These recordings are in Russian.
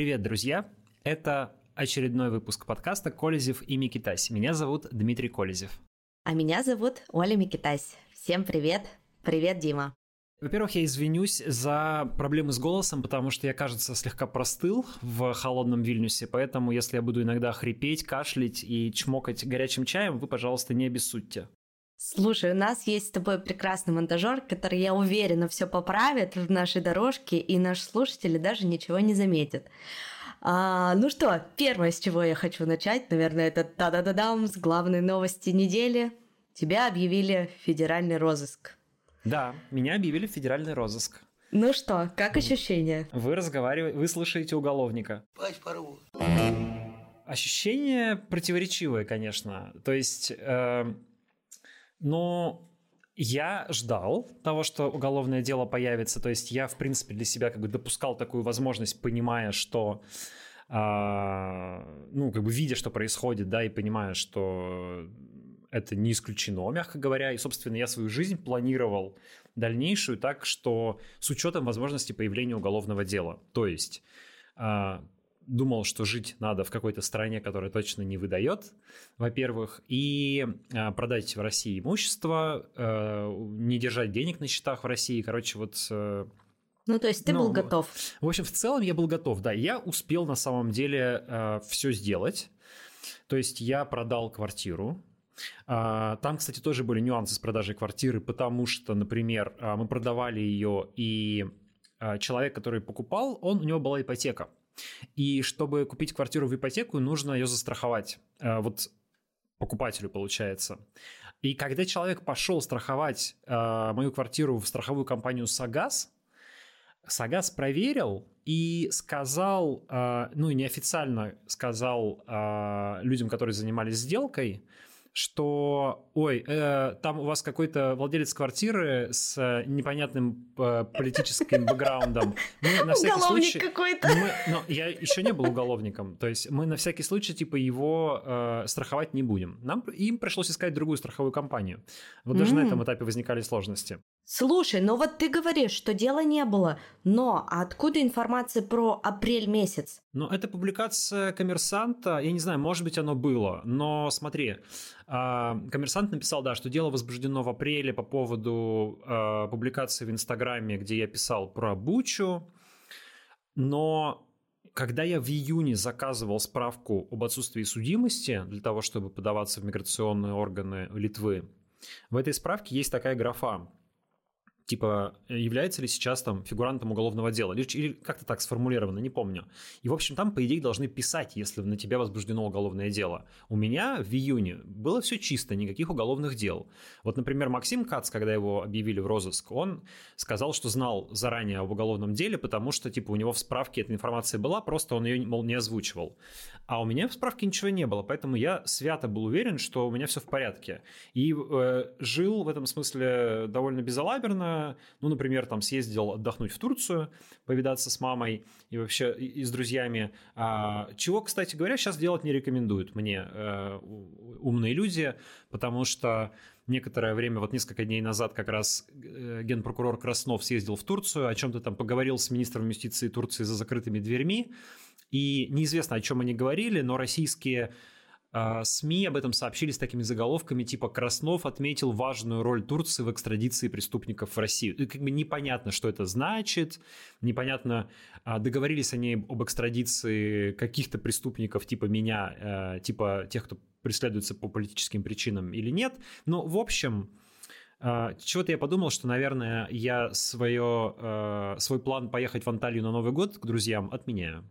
Привет, друзья! Это очередной выпуск подкаста «Колезев и Микитась». Меня зовут Дмитрий Колезев. А меня зовут Оля Микитась. Всем привет! Привет, Дима! Во-первых, я извинюсь за проблемы с голосом, потому что я, кажется, слегка простыл в холодном Вильнюсе, поэтому если я буду иногда хрипеть, кашлять и чмокать горячим чаем, вы, пожалуйста, не обессудьте. Слушай, у нас есть с тобой прекрасный монтажер, который, я уверена, все поправит в нашей дорожке, и наши слушатели даже ничего не заметят. А, ну что, первое, с чего я хочу начать, наверное, это та-да-да-дам с главной новости недели. Тебя объявили в федеральный розыск. Да, меня объявили в федеральный розыск. Ну что, как ощущения? Вы разговариваете, вы слушаете уголовника. Пасть порву. Ощущение противоречивое, конечно. То есть, э, но я ждал того, что уголовное дело появится. То есть я, в принципе, для себя как бы допускал такую возможность, понимая, что а, ну, как бы видя, что происходит, да, и понимая, что это не исключено, мягко говоря. И, собственно, я свою жизнь планировал дальнейшую так, что с учетом возможности появления уголовного дела. То есть а, думал, что жить надо в какой-то стране, которая точно не выдает, во-первых, и а, продать в России имущество, а, не держать денег на счетах в России. Короче, вот э, ну, то есть ты ну, был готов. В общем, в целом я был готов, да. Я успел на самом деле э, все сделать. То есть я продал квартиру, а, там, кстати, тоже были нюансы с продажей квартиры, потому что, например, а, мы продавали ее, и человек, который покупал, он, у него была ипотека. И чтобы купить квартиру в ипотеку, нужно ее застраховать. Вот покупателю получается. И когда человек пошел страховать мою квартиру в страховую компанию Сагаз, Сагаз проверил и сказал, ну неофициально сказал людям, которые занимались сделкой, что, ой, э, там у вас какой-то владелец квартиры с э, непонятным э, политическим бэкграундом. Мы на всякий случай... какой-то. Мы, но я еще не был уголовником, то есть мы на всякий случай типа его э, страховать не будем. Нам им пришлось искать другую страховую компанию. Вот даже mm. на этом этапе возникали сложности. Слушай, ну вот ты говоришь, что дела не было, но откуда информация про апрель месяц? Ну, это публикация коммерсанта, я не знаю, может быть, оно было, но смотри, а, коммерсант написал, да, что дело возбуждено в апреле по поводу э, публикации в Инстаграме, где я писал про Бучу, но когда я в июне заказывал справку об отсутствии судимости для того, чтобы подаваться в миграционные органы Литвы, в этой справке есть такая графа типа, является ли сейчас там фигурантом уголовного дела, или, или как-то так сформулировано, не помню. И, в общем, там, по идее, должны писать, если на тебя возбуждено уголовное дело. У меня в июне было все чисто, никаких уголовных дел. Вот, например, Максим Кац, когда его объявили в розыск, он сказал, что знал заранее об уголовном деле, потому что, типа, у него в справке эта информация была, просто он ее, мол, не озвучивал. А у меня в справке ничего не было, поэтому я свято был уверен, что у меня все в порядке. И э, жил в этом смысле довольно безалаберно, ну, например, там съездил отдохнуть в Турцию, повидаться с мамой и вообще и, и с друзьями, а, чего, кстати говоря, сейчас делать не рекомендуют мне э, умные люди, потому что некоторое время, вот несколько дней назад как раз э, генпрокурор Краснов съездил в Турцию, о чем-то там поговорил с министром юстиции Турции за закрытыми дверьми, и неизвестно, о чем они говорили, но российские СМИ об этом сообщили с такими заголовками, типа «Краснов отметил важную роль Турции в экстрадиции преступников в Россию». И как бы непонятно, что это значит, непонятно, а, договорились они об экстрадиции каких-то преступников типа меня, э, типа тех, кто преследуется по политическим причинам или нет. Но, в общем, а, чего-то я подумал, что, наверное, я свое, свой план поехать в Анталию на Новый год к друзьям отменяю.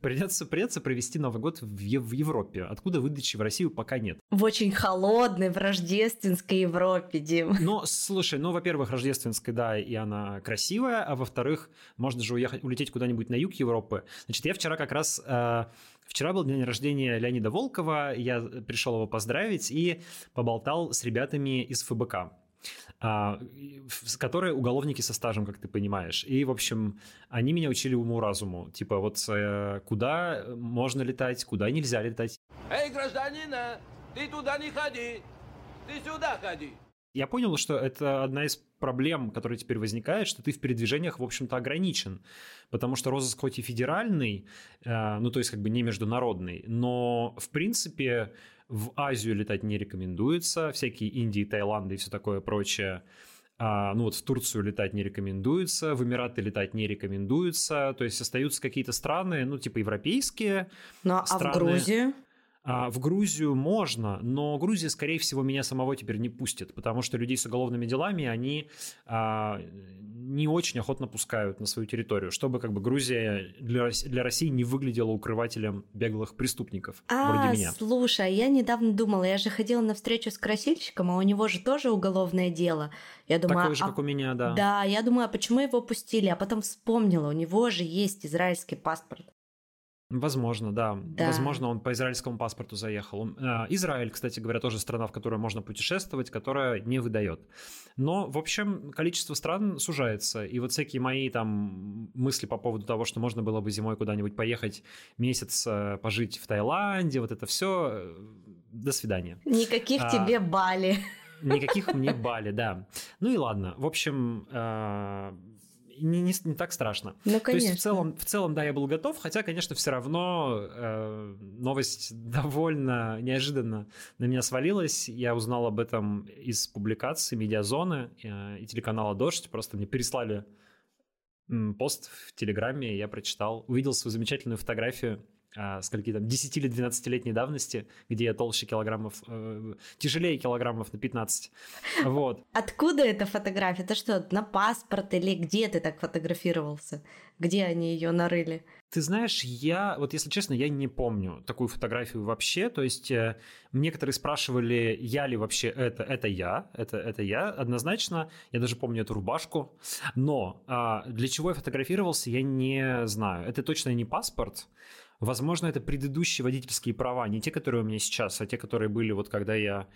Придется, придется провести Новый год в, в Европе, откуда выдачи в Россию пока нет. В очень холодной, в рождественской Европе, Дим. Ну, слушай, ну, во-первых, рождественская, да, и она красивая, а во-вторых, можно же уехать, улететь куда-нибудь на юг Европы. Значит, я вчера как раз... Э, Вчера был день рождения Леонида Волкова, я пришел его поздравить и поболтал с ребятами из ФБК которые уголовники со стажем, как ты понимаешь. И, в общем, они меня учили уму-разуму. Типа, вот э, куда можно летать, куда нельзя летать. Эй, гражданина, ты туда не ходи, ты сюда ходи. Я понял, что это одна из проблем, которая теперь возникает, что ты в передвижениях, в общем-то, ограничен. Потому что розыск хоть и федеральный, э, ну, то есть как бы не международный, но, в принципе, в Азию летать не рекомендуется, всякие Индии, Таиланды и все такое прочее. А, ну вот в Турцию летать не рекомендуется, в Эмираты летать не рекомендуется, то есть остаются какие-то страны, ну типа европейские. Ну страны. а в Грузию? А, в Грузию можно, но Грузия, скорее всего, меня самого теперь не пустит, потому что людей с уголовными делами они а, не очень охотно пускают на свою территорию, чтобы как бы Грузия для, для России не выглядела укрывателем беглых преступников а, вроде меня. слушай, я недавно думала, я же ходила на встречу с красильщиком, а у него же тоже уголовное дело. Я думаю, Такое же, а, как у меня, да. Да, я думаю, а почему его пустили? А потом вспомнила, у него же есть израильский паспорт. Возможно, да. Да. Возможно, он по израильскому паспорту заехал. А, Израиль, кстати говоря, тоже страна, в которую можно путешествовать, которая не выдает. Но, в общем, количество стран сужается. И вот всякие мои там мысли по поводу того, что можно было бы зимой куда-нибудь поехать месяц э, пожить в Таиланде, вот это все, до свидания. Никаких А, тебе Бали. Никаких мне Бали, да. Ну и ладно. В общем, э, не, не, не так страшно. Ну, То конечно. есть в целом, в целом, да, я был готов, хотя, конечно, все равно э, новость довольно неожиданно на меня свалилась. Я узнал об этом из публикации Медиазоны э, и телеканала «Дождь». Просто мне переслали пост в Телеграме, я прочитал, увидел свою замечательную фотографию а, скольки там, 10 или 12-летней давности, где я толще килограммов, э, тяжелее килограммов на 15. Вот. Откуда эта фотография? Это что, на паспорт или где ты так фотографировался? Где они ее нарыли? Ты знаешь, я, вот если честно, я не помню такую фотографию вообще. То есть э, некоторые спрашивали, я ли вообще это, это я, это, это я, однозначно. Я даже помню эту рубашку. Но а, для чего я фотографировался, я не знаю. Это точно не паспорт. Возможно, это предыдущие водительские права, не те, которые у меня сейчас, а те, которые были вот когда я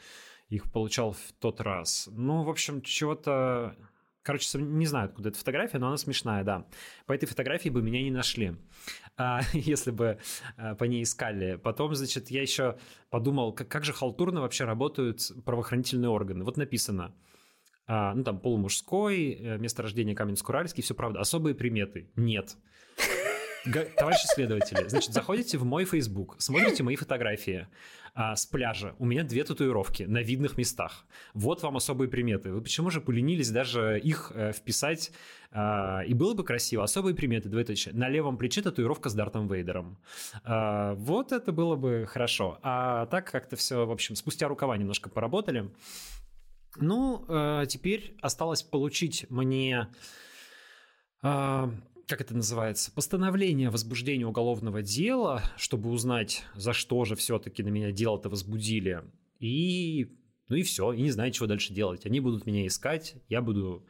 их получал в тот раз. Ну, в общем, чего-то... Короче, не знаю, откуда эта фотография, но она смешная, да. По этой фотографии бы меня не нашли, а, если бы а, по ней искали. Потом, значит, я еще подумал, как, как же халтурно вообще работают правоохранительные органы. Вот написано, а, ну там полумужской, э, место рождения Каменск-Уральский, все правда. Особые приметы? Нет. Товарищи следователи, значит, заходите в мой Facebook, смотрите мои фотографии а, с пляжа. У меня две татуировки на видных местах. Вот вам особые приметы. Вы почему же поленились даже их э, вписать? А, и было бы красиво. Особые приметы, двоеточие. На левом плече татуировка с Дартом Вейдером. А, вот это было бы хорошо. А так как-то все, в общем, спустя рукава немножко поработали. Ну, э, теперь осталось получить мне... а, как это называется, постановление о возбуждении уголовного дела, чтобы узнать, за что же все-таки на меня дело-то возбудили. И, ну и все, и не знаю, чего дальше делать. Они будут меня искать, я буду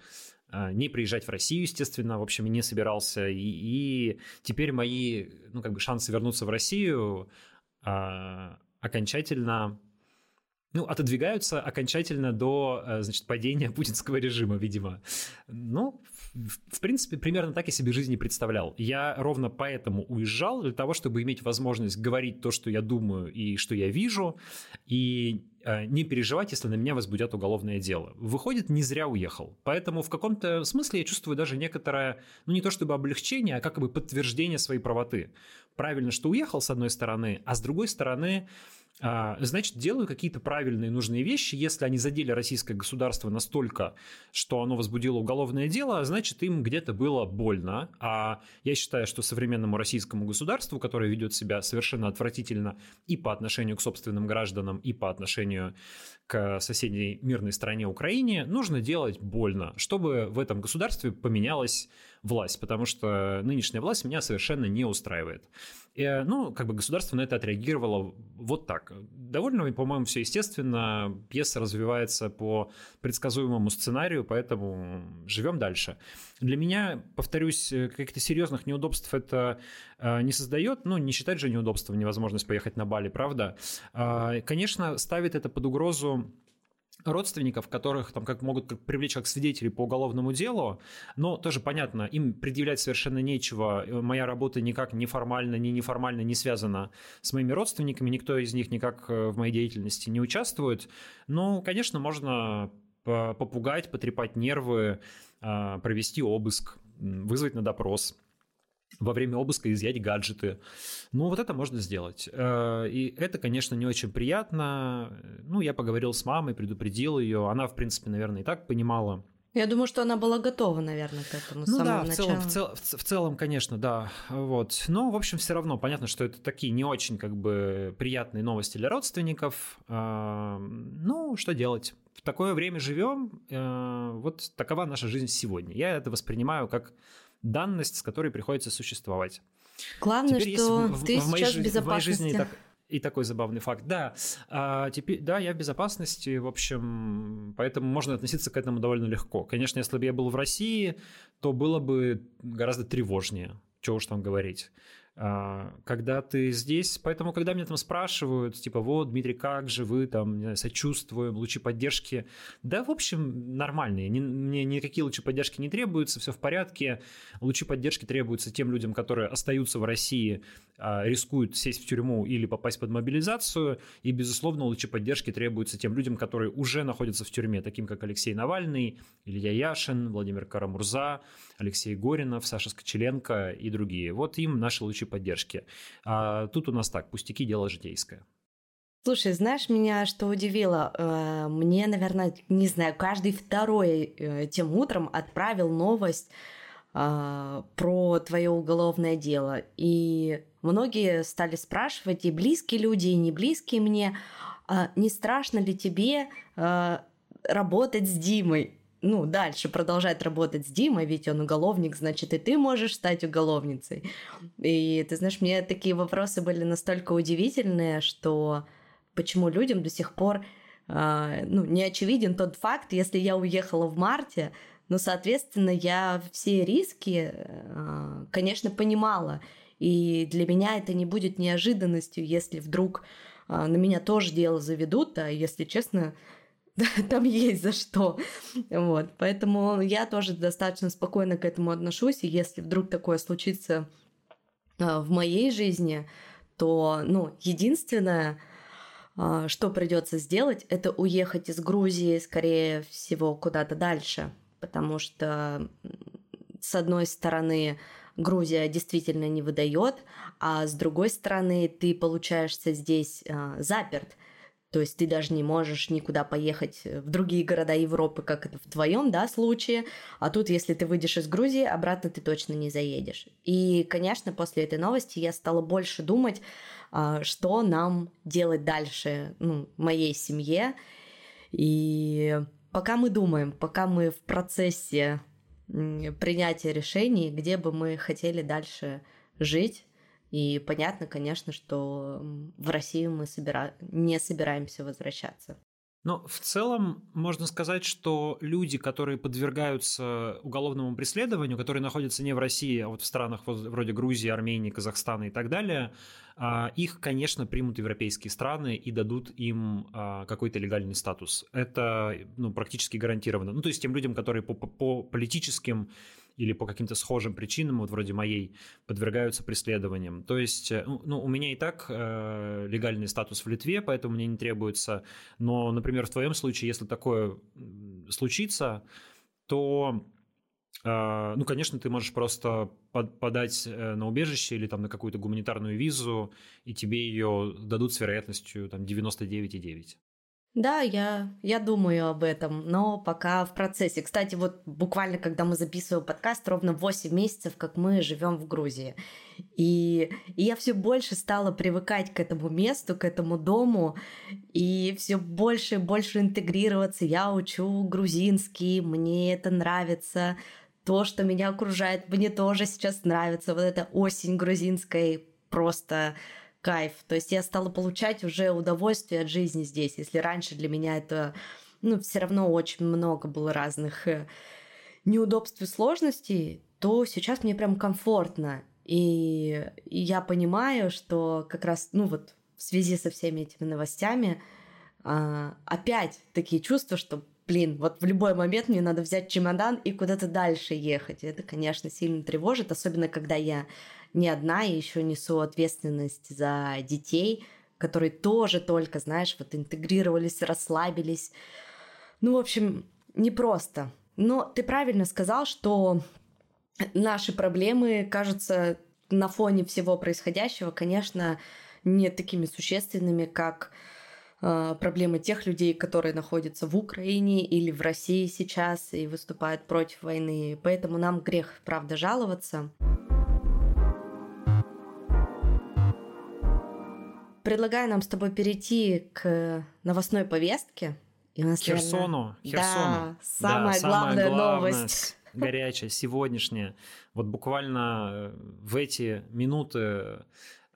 а, не приезжать в Россию, естественно, в общем, не собирался. И, и теперь мои, ну, как бы шансы вернуться в Россию а, окончательно ну, отодвигаются окончательно до, э, значит, падения путинского режима, видимо. Ну, в, принципе, примерно так я себе жизнь не представлял. Я ровно поэтому уезжал, для того, чтобы иметь возможность говорить то, что я думаю и что я вижу, и э, не переживать, если на меня возбудят уголовное дело. Выходит, не зря уехал. Поэтому в каком-то смысле я чувствую даже некоторое, ну не то чтобы облегчение, а как бы подтверждение своей правоты. Правильно, что уехал, с одной стороны, а с другой стороны, значит, делаю какие-то правильные нужные вещи. Если они задели российское государство настолько, что оно возбудило уголовное дело, значит, им где-то было больно. А я считаю, что современному российскому государству, которое ведет себя совершенно отвратительно и по отношению к собственным гражданам, и по отношению к соседней мирной стране Украине, нужно делать больно, чтобы в этом государстве поменялась власть, потому что нынешняя власть меня совершенно не устраивает. И, ну, как бы государство на это отреагировало вот так. Довольно, по-моему, все естественно. Пьеса развивается по предсказуемому сценарию, поэтому живем дальше. Для меня, повторюсь, каких-то серьезных неудобств это э, не создает. Ну, не считать же неудобством невозможность поехать на Бали, правда? Э, конечно, ставит это под угрозу родственников, которых там как могут как привлечь как свидетелей по уголовному делу, но тоже понятно, им предъявлять совершенно нечего. Моя работа никак неформально, ни неформально не связана с моими родственниками, никто из них никак в моей деятельности не участвует. Но, конечно, можно попугать, потрепать нервы, а, провести обыск, вызвать на допрос во время обыска изъять гаджеты. Ну, вот это можно сделать. Э, и это, конечно, не очень приятно. Ну, я поговорил с мамой, предупредил ее. Она, в принципе, наверное, и так понимала, я думаю, что она была готова, наверное, к этому. Ну да, в целом, в, цел, в, в целом, конечно, да. Вот. Но, в общем, все равно понятно, что это такие не очень как бы приятные новости для родственников. А, ну, что делать? В такое время живем. А, вот такова наша жизнь сегодня. Я это воспринимаю как данность, с которой приходится существовать. Главное, Теперь, что в, ты в, сейчас в безопасности. В моей жизни так, и такой забавный факт. Да, а, теперь, да, я в безопасности, в общем, поэтому можно относиться к этому довольно легко. Конечно, если бы я был в России, то было бы гораздо тревожнее, чего уж там говорить. А, когда ты здесь, поэтому, когда меня там спрашивают, типа, вот, Дмитрий, как же вы там, знаю, сочувствуем, лучи поддержки, да, в общем, нормальные, не, мне никакие лучи поддержки не требуются, все в порядке, лучи поддержки требуются тем людям, которые остаются в России, а, рискуют сесть в тюрьму или попасть под мобилизацию, и, безусловно, лучи поддержки требуются тем людям, которые уже находятся в тюрьме, таким как Алексей Навальный, Илья Яшин, Владимир Карамурза, Алексей Горинов, Саша Скочеленко и другие. Вот им наши лучи поддержки. А тут у нас так, пустяки, дело житейское. Слушай, знаешь, меня что удивило? Э, мне, наверное, не знаю, каждый второй э, тем утром отправил новость э, про твое уголовное дело. И многие стали спрашивать, и близкие люди, и не близкие мне, а не страшно ли тебе работать с Димой? Ну, дальше продолжать работать с Димой, ведь он уголовник, значит, и ты можешь стать уголовницей. И ты знаешь, мне такие вопросы были настолько удивительные, что почему людям до сих пор э, ну, не очевиден тот факт, если я уехала в марте, ну, соответственно, я все риски, э, конечно, понимала. И для меня это не будет неожиданностью, если вдруг э, на меня тоже дело заведут, а если честно, там есть за что. Вот. Поэтому я тоже достаточно спокойно к этому отношусь. И если вдруг такое случится а, в моей жизни, то, ну, единственное, а, что придется сделать, это уехать из Грузии, скорее всего, куда-то дальше. Потому что, с одной стороны, Грузия действительно не выдает, а с другой стороны, ты получаешься здесь а, заперт. То есть ты даже не можешь никуда поехать в другие города Европы, как это в твоем да, случае. А тут, если ты выйдешь из Грузии, обратно ты точно не заедешь. И, конечно, после этой новости я стала больше думать, а, что нам делать дальше, ну, моей семье. И пока мы думаем, пока мы в процессе принятия решений, где бы мы хотели дальше жить, и понятно, конечно, что в Россию мы собира... не собираемся возвращаться. Но в целом можно сказать, что люди, которые подвергаются уголовному преследованию, которые находятся не в России, а вот в странах вроде Грузии, Армении, Казахстана и так далее, а, их, конечно, примут европейские страны и дадут им а, какой-то легальный статус. Это ну, практически гарантированно. Ну, то есть тем людям, которые по, по политическим или по каким-то схожим причинам, вот вроде моей, подвергаются преследованиям. То есть, э, ну, ну, у меня и так э, легальный статус в Литве, поэтому мне не требуется. Но, например, в твоем случае, если такое случится, то э, ну, конечно, ты можешь просто подать э, на убежище или там на какую-то гуманитарную визу, и тебе ее дадут с вероятностью там 99,9. Да, я, я думаю об этом, но пока в процессе. Кстати, вот буквально, когда мы записываем подкаст, ровно 8 месяцев, как мы живем в Грузии. И, и я все больше стала привыкать к этому месту, к этому дому, и все больше и больше интегрироваться. Я учу грузинский, мне это нравится. То, что меня окружает, мне тоже сейчас нравится. Вот эта осень грузинская просто кайф. То есть я стала получать уже удовольствие от жизни здесь. Если раньше для меня это, ну, все равно очень много было разных э, неудобств и сложностей, то сейчас мне прям комфортно. И, я понимаю, что как раз, ну вот, в связи со всеми этими новостями, а, опять такие чувства, что, блин, вот в любой момент мне надо взять чемодан и куда-то дальше ехать. Это, конечно, сильно тревожит, особенно когда я не одна, и еще несу ответственность за детей, которые тоже только, знаешь, вот интегрировались, расслабились. Ну, в общем, непросто. Но ты правильно сказал, что наши проблемы кажутся на фоне всего происходящего, конечно, не такими существенными, как э, проблемы тех людей, которые находятся в Украине или в России сейчас и выступают против войны. Поэтому нам грех, правда, жаловаться. Предлагаю нам с тобой перейти к новостной повестке. И у нас, Херсону. Наверное, Херсону. Да, самая, да, главная, самая новость. Горячая, сегодняшняя. Вот буквально э, в эти минуты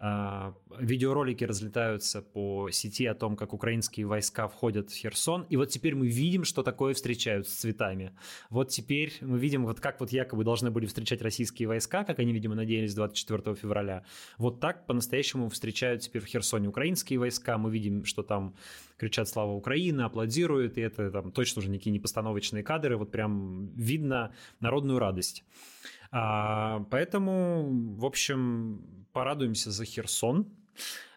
видеоролики разлетаются по сети о том, как украинские войска входят в Херсон, и вот теперь мы видим, что такое встречают с цветами. Вот теперь мы видим, вот как вот якобы должны были встречать российские войска, как они, видимо, надеялись 24 февраля. Вот так по-настоящему встречают теперь в Херсоне украинские войска. Мы видим, что там кричат «Слава Украине», аплодируют, и это там точно уже никакие не постановочные кадры, вот прям видно народную радость. А, поэтому, в общем, порадуемся за Херсон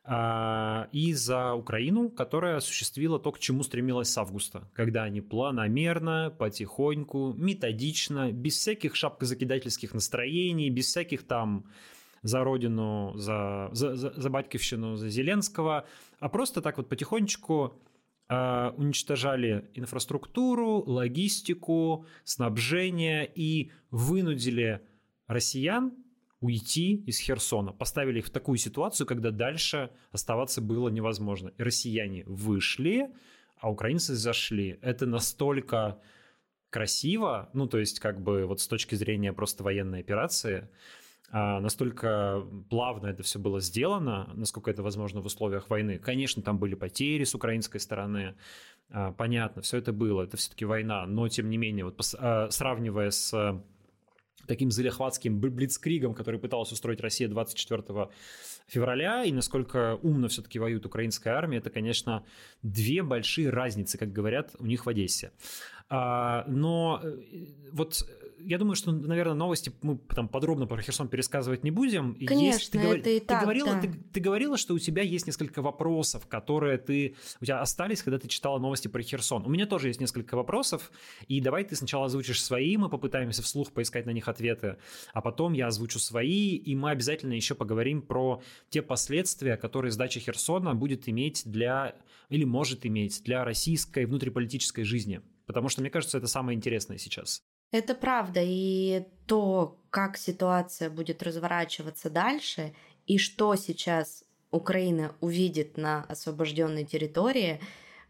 а, и за Украину, которая осуществила то, к чему стремилась с августа, когда они планомерно, потихоньку, методично, без всяких шапкозакидательских настроений, без всяких там за родину, за, за, за, за батькивщину, за Зеленского, а просто так вот потихонечку уничтожали инфраструктуру, логистику, снабжение и вынудили россиян уйти из Херсона. Поставили их в такую ситуацию, когда дальше оставаться было невозможно. И россияне вышли, а украинцы зашли. Это настолько красиво, ну, то есть, как бы, вот с точки зрения просто военной операции, а, настолько плавно это все было сделано, насколько это возможно в условиях войны. Конечно, там были потери с украинской стороны, а, понятно, все это было, это все-таки война, но тем не менее, вот а, сравнивая с таким залихватским блицкригом, который пыталась устроить Россия 24 февраля, и насколько умно все-таки воюет украинская армия, это, конечно, две большие разницы, как говорят у них в Одессе. Но э, вот я думаю, что, наверное, новости мы там подробно про Херсон пересказывать не будем. Конечно, есть, ты, это и ты так, говорила, да. ты, ты говорила, что у тебя есть несколько вопросов, которые ты у тебя остались, когда ты читала новости про Херсон. У меня тоже есть несколько вопросов, и давай ты сначала озвучишь свои, мы попытаемся вслух поискать на них ответы, а потом я озвучу свои, и мы обязательно еще поговорим про те последствия, которые сдача Херсона будет иметь для или может иметь для российской внутриполитической жизни. Потому что, мне кажется, это самое интересное сейчас. Это правда. И то, как ситуация будет разворачиваться дальше, и что сейчас Украина увидит на освобожденной территории,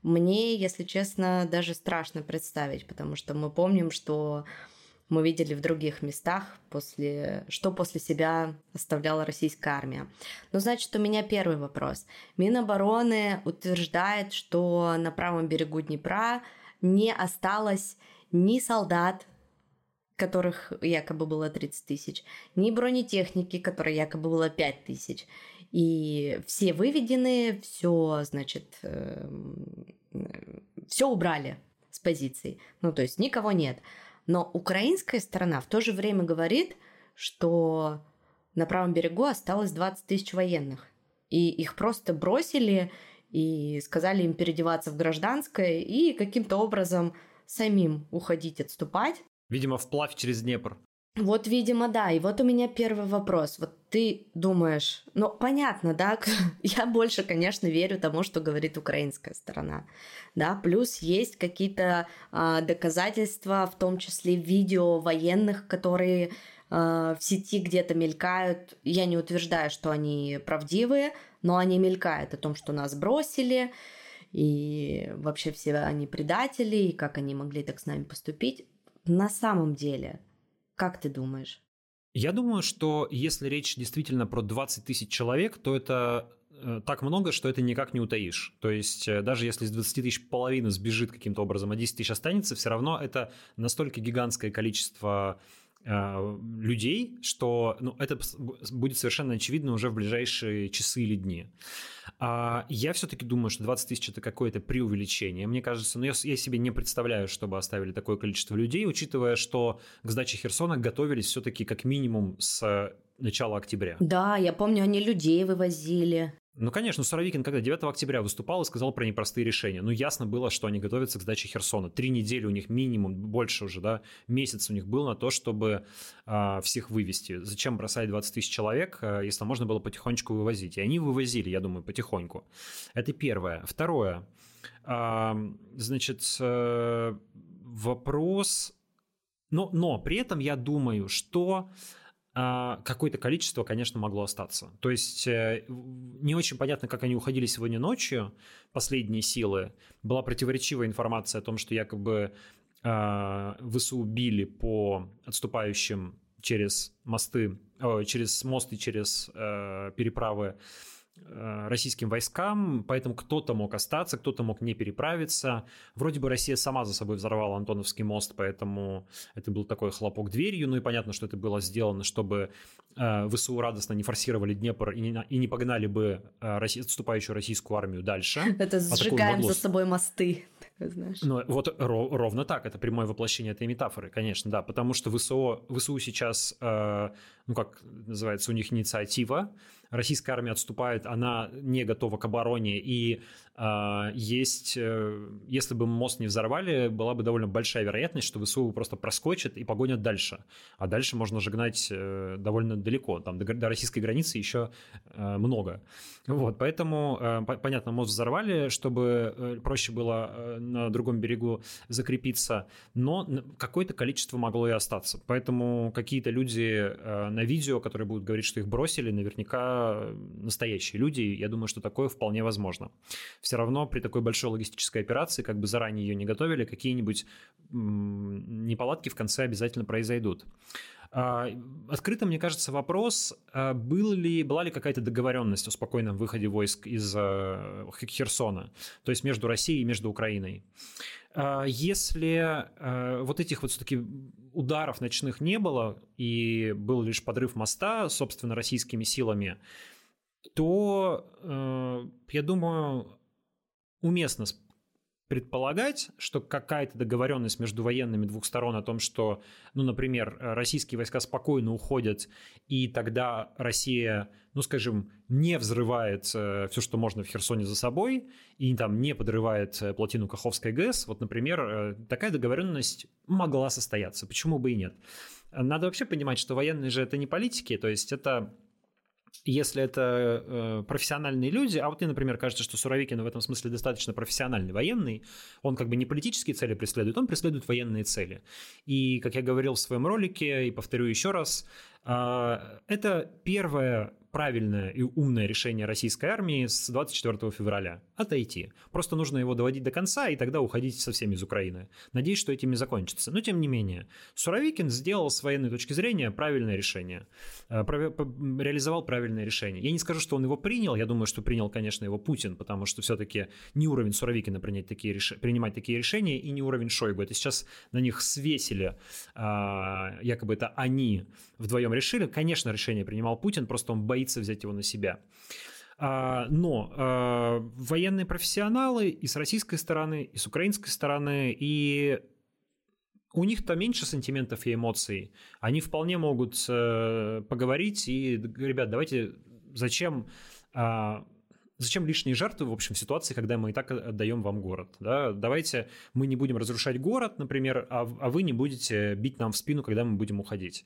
мне, если честно, даже страшно представить, потому что мы помним, что мы видели в других местах, после, что после себя оставляла российская армия. Ну, значит, у меня первый вопрос. Минобороны утверждает, что на правом берегу Днепра не осталось ни солдат, которых якобы было 30 тысяч, ни бронетехники, которой якобы было 5 тысяч. И все выведены, все, значит, эм, все убрали с позиций. Ну, то есть никого нет. Но украинская сторона в то же время говорит, что на правом берегу осталось 20 тысяч военных. И их просто бросили и сказали им переодеваться в гражданское и каким-то образом самим уходить, отступать. Видимо, вплавь через Днепр. Вот, видимо, да. И вот у меня первый вопрос. Вот ты думаешь, ну, понятно, да, я больше, конечно, верю тому, что говорит украинская сторона, да, плюс есть какие-то э, доказательства, в том числе видео военных, которые э, в сети где-то мелькают. Я не утверждаю, что они правдивые, но они мелькают о том, что нас бросили, и вообще все они предатели, и как они могли так с нами поступить на самом деле? Как ты думаешь? Я думаю, что если речь действительно про 20 тысяч человек, то это э, так много, что это никак не утаишь. То есть э, даже если из 20 тысяч половина сбежит каким-то образом, а 10 тысяч останется, все равно это настолько гигантское количество людей, что ну, это будет совершенно очевидно уже в ближайшие часы или дни. А я все-таки думаю, что 20 тысяч это какое-то преувеличение. Мне кажется, ну я, я себе не представляю, чтобы оставили такое количество людей, учитывая, что к сдаче Херсона готовились все-таки как минимум с начала октября. Да, я помню, они людей вывозили. Ну, конечно, Суровикин когда 9 октября выступал и сказал про непростые решения. Ну, ясно было, что они готовятся к сдаче Херсона. Три недели у них минимум, больше уже, да, месяц у них был на то, чтобы э, всех вывести. Зачем бросать 20 тысяч человек, э, если можно было потихонечку вывозить? И они вывозили, я думаю, потихоньку. Это первое. Второе. Э, значит, э, вопрос... Но, но при этом я думаю, что какое-то количество, конечно, могло остаться. То есть э, не очень понятно, как они уходили сегодня ночью, последние силы. Была противоречивая информация о том, что якобы а, ВСУ били по отступающим через мосты, через мосты, через э, переправы российским войскам, поэтому кто-то мог остаться, кто-то мог не переправиться. Вроде бы Россия сама за собой взорвала Антоновский мост, поэтому это был такой хлопок дверью. Ну и понятно, что это было сделано, чтобы э, ВСУ радостно не форсировали Днепр и не, и не погнали бы э, отступающую российскую армию дальше. Это сжигаем за собой мосты. Знаешь. Ну, вот ров, ровно так, это прямое воплощение этой метафоры, конечно, да, потому что ВСУ, ВСУ сейчас, э, ну, как называется, у них инициатива, российская армия отступает, она не готова к обороне, и э, есть, э, если бы мост не взорвали, была бы довольно большая вероятность, что ВСУ просто проскочит и погонят дальше. А дальше можно же гнать э, довольно далеко, там до, до российской границы еще э, много. Вот, поэтому, э, понятно, мост взорвали, чтобы э, проще было э, на другом берегу закрепиться, но какое-то количество могло и остаться. Поэтому какие-то люди э, на видео, которые будут говорить, что их бросили, наверняка настоящие люди. Я думаю, что такое вполне возможно. Все равно при такой большой логистической операции, как бы заранее ее не готовили, какие-нибудь неполадки в конце обязательно произойдут. А, открыто, мне кажется, вопрос, а, был ли, была ли какая-то договоренность о спокойном выходе войск из а, Херсона, то есть между Россией и между Украиной. Если вот этих вот все-таки ударов ночных не было, и был лишь подрыв моста, собственно, российскими силами, то, я думаю, уместно предполагать, что какая-то договоренность между военными двух сторон о том, что, ну, например, российские войска спокойно уходят, и тогда Россия, ну, скажем, не взрывает э, все, что можно в Херсоне за собой, и там не подрывает э, плотину Каховской ГЭС, вот, например, э, такая договоренность могла состояться. Почему бы и нет? Надо вообще понимать, что военные же это не политики, то есть это если это э, профессиональные люди, а вот мне, например, кажется, что Суровикин в этом смысле достаточно профессиональный военный, он как бы не политические цели преследует, он преследует военные цели. И, как я говорил в своем ролике, и повторю еще раз, э, это первое правильное и умное решение российской армии с 24 февраля – отойти. Просто нужно его доводить до конца и тогда уходить совсем из Украины. Надеюсь, что этим не закончится. Но тем не менее, Суровикин сделал с военной точки зрения правильное решение, э, реализовал правильное решение. Я не скажу, что он его принял, я думаю, что принял, конечно, его Путин, потому что все-таки не уровень Суровикина принять такие реш... принимать такие решения и не уровень Шойгу. Это сейчас на них свесили, а, якобы это они вдвоем решили. Конечно, решение принимал Путин, просто он боится взять его на себя. А, но а, военные профессионалы и с российской стороны, и с украинской стороны, и у них-то меньше сантиментов и эмоций. Они вполне могут э, поговорить и, ребят, давайте, зачем а, зачем лишние жертвы, в общем, в ситуации, когда мы и так отдаем вам город? Да? Давайте мы не будем разрушать город, например, а, а вы не будете бить нам в спину, когда мы будем уходить.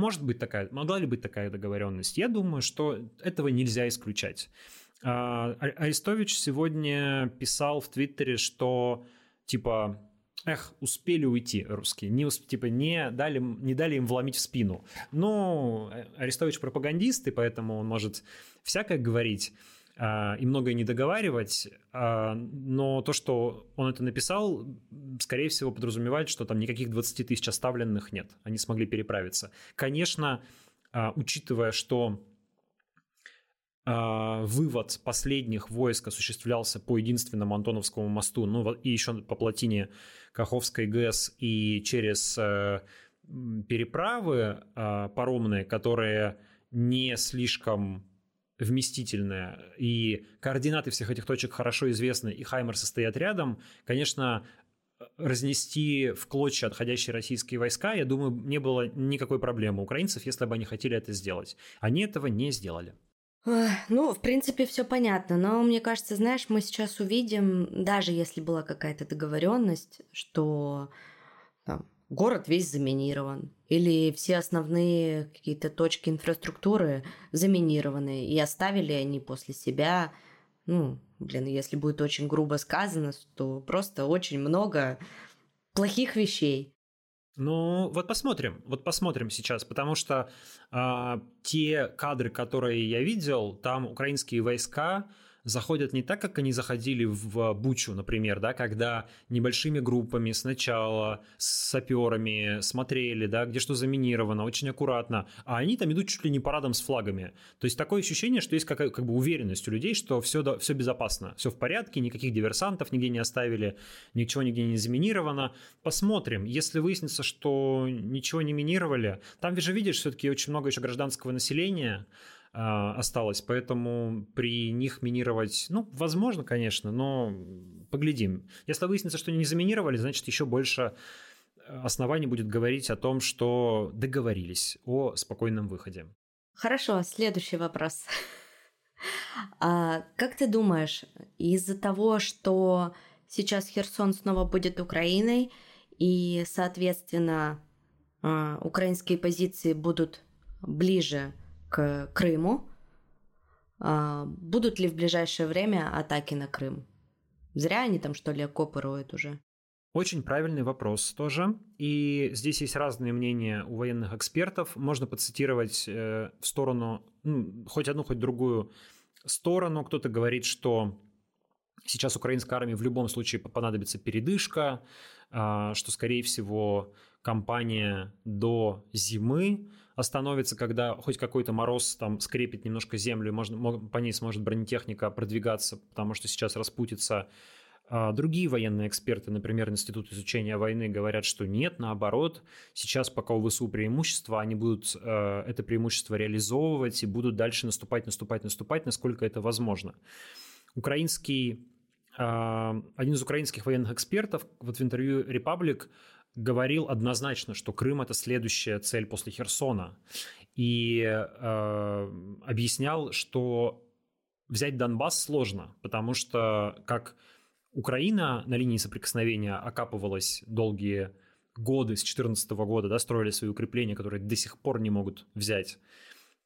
Может быть такая, могла ли быть такая договоренность? Я думаю, что этого нельзя исключать. А, а, Арестович сегодня писал в Твиттере, что типа эх, успели уйти русские, не, типа не дали, не дали им вломить в спину. Но э, Арестович пропагандист, и поэтому он может всякое говорить. А, и многое не договаривать, а, но то, что он это написал, скорее всего, подразумевает, что там никаких 20 тысяч оставленных нет, они смогли переправиться. Конечно, а, учитывая, что вывод последних войск осуществлялся по единственному Антоновскому мосту, ну и еще по плотине Каховской ГЭС и через э, переправы паромные, которые не слишком вместительная, и координаты всех этих точек хорошо известны, и Хаймер состоят рядом, конечно, разнести в клочья отходящие российские войска, я думаю, не было никакой проблемы украинцев, если бы они хотели это сделать. Они этого не сделали. Ну, в принципе, все понятно, но мне кажется, знаешь, мы сейчас увидим, даже если была какая-то договоренность, что там, город весь заминирован, или все основные какие-то точки инфраструктуры заминированы, и оставили они после себя, ну, блин, если будет очень грубо сказано, то просто очень много плохих вещей. Ну, вот посмотрим, вот посмотрим сейчас, потому что э, те кадры, которые я видел, там украинские войска заходят не так, как они заходили в Бучу, например, да, когда небольшими группами сначала с саперами смотрели, да, где что заминировано, очень аккуратно, а они там идут чуть ли не парадом с флагами. То есть такое ощущение, что есть какая, как бы уверенность у людей, что все, все безопасно, все в порядке, никаких диверсантов нигде не оставили, ничего нигде не заминировано. Посмотрим, если выяснится, что ничего не минировали, там же видишь все-таки очень много еще гражданского населения, осталось, поэтому при них минировать, ну, возможно, конечно, но поглядим. Если выяснится, что они не заминировали, значит, еще больше оснований будет говорить о том, что договорились о спокойном выходе. Хорошо, следующий вопрос. А как ты думаешь, из-за того, что сейчас Херсон снова будет Украиной, и, соответственно, а, украинские позиции будут ближе к Крыму. А, будут ли в ближайшее время атаки на Крым? Зря они там, что ли, окопы роют уже? Очень правильный вопрос тоже. И здесь есть разные мнения у военных экспертов. Можно подцитировать э, в сторону, ну, хоть одну, хоть другую сторону. Кто-то говорит, что сейчас украинской армии в любом случае понадобится передышка, э, что, скорее всего, кампания до зимы остановится, когда хоть какой-то мороз там скрепит немножко землю, можно, по ней сможет бронетехника продвигаться, потому что сейчас распутится. А другие военные эксперты, например, Институт изучения войны, говорят, что нет, наоборот, сейчас пока у ВСУ преимущество, они будут э, это преимущество реализовывать и будут дальше наступать, наступать, наступать, насколько это возможно. Украинский, один из украинских военных экспертов вот в интервью «Репаблик» говорил однозначно, что Крым это следующая цель после Херсона. И э, объяснял, что взять Донбасс сложно, потому что как Украина на линии соприкосновения окапывалась долгие годы, с 2014 года, да, строили свои укрепления, которые до сих пор не могут взять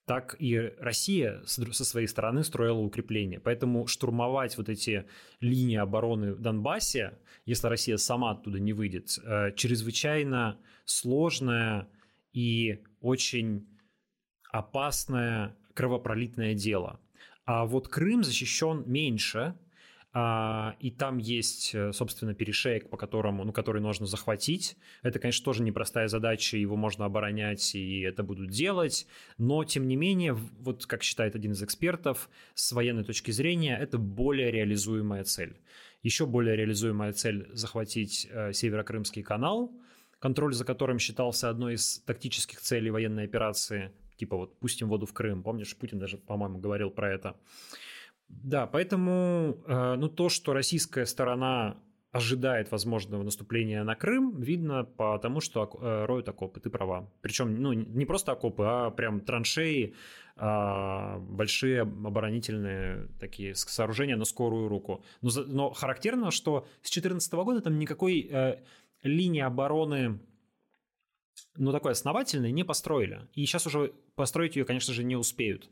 так и Россия со своей стороны строила укрепления. Поэтому штурмовать вот эти линии обороны в Донбассе, если Россия сама оттуда не выйдет, э, чрезвычайно сложное и очень опасное кровопролитное дело. А вот Крым защищен меньше, а, и там есть, э, собственно, перешеек, по которому, ну, который нужно захватить. Это, конечно, тоже непростая задача, его можно оборонять, и это будут делать. Но, тем не менее, вот как считает один из экспертов, с военной точки зрения, это более реализуемая цель. Еще более реализуемая цель – захватить э, Северокрымский канал, контроль за которым считался одной из тактических целей военной операции, типа вот пустим воду в Крым. Помнишь, Путин даже, по-моему, говорил про это. Да, поэтому э, ну, то, что российская сторона ожидает возможного наступления на Крым, видно по тому, что э, роют окопы, ты права. Причем ну, не просто окопы, а прям траншеи, а, большие оборонительные такие сооружения на скорую руку. Но, но характерно, что с 2014 года там никакой э, линии обороны ну, такой основательной не построили. И сейчас уже построить ее, конечно же, не успеют.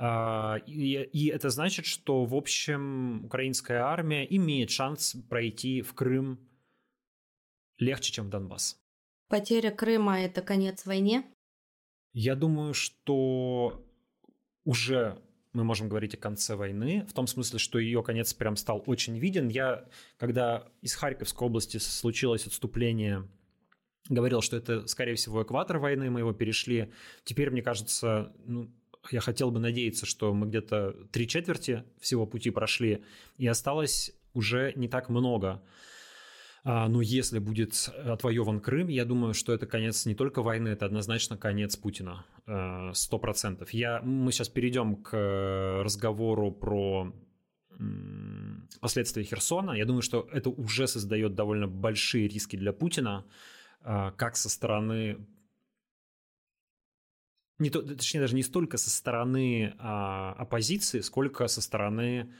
А, и, и это значит, что, в общем, украинская армия имеет шанс пройти в Крым легче, чем в Донбасс. Потеря Крыма – это конец войне? Я думаю, что уже мы можем говорить о конце войны, в том смысле, что ее конец прям стал очень виден. Я, когда из Харьковской области случилось отступление, говорил, что это, скорее всего, экватор войны, мы его перешли. Теперь, мне кажется, ну, я хотел бы надеяться, что мы где-то три четверти всего пути прошли, и осталось уже не так много. А, но если будет отвоеван Крым, я думаю, что это конец не только войны, это однозначно конец Путина. Э, сто процентов. Я, мы сейчас перейдем к разговору про последствия Херсона. Я думаю, что это уже создает довольно большие риски для Путина, а, как со стороны не то, точнее даже не столько со стороны а, оппозиции, сколько со стороны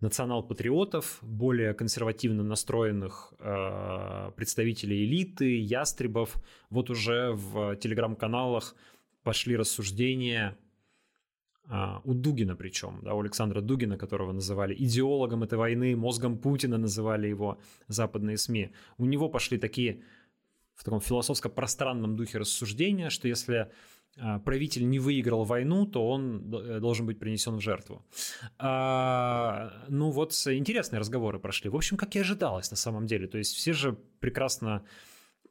национал-патриотов, более консервативно настроенных э, представителей элиты, ястребов. Вот уже в телеграм-каналах пошли рассуждения э, у Дугина причем, да, у Александра Дугина, которого называли идеологом этой войны, мозгом Путина называли его западные СМИ. У него пошли такие в таком философско-пространном духе рассуждения, что если правитель не выиграл войну, то он э, должен быть принесен в жертву. А, ну вот интересные разговоры прошли. В общем, как и ожидалось на самом деле. То есть все же прекрасно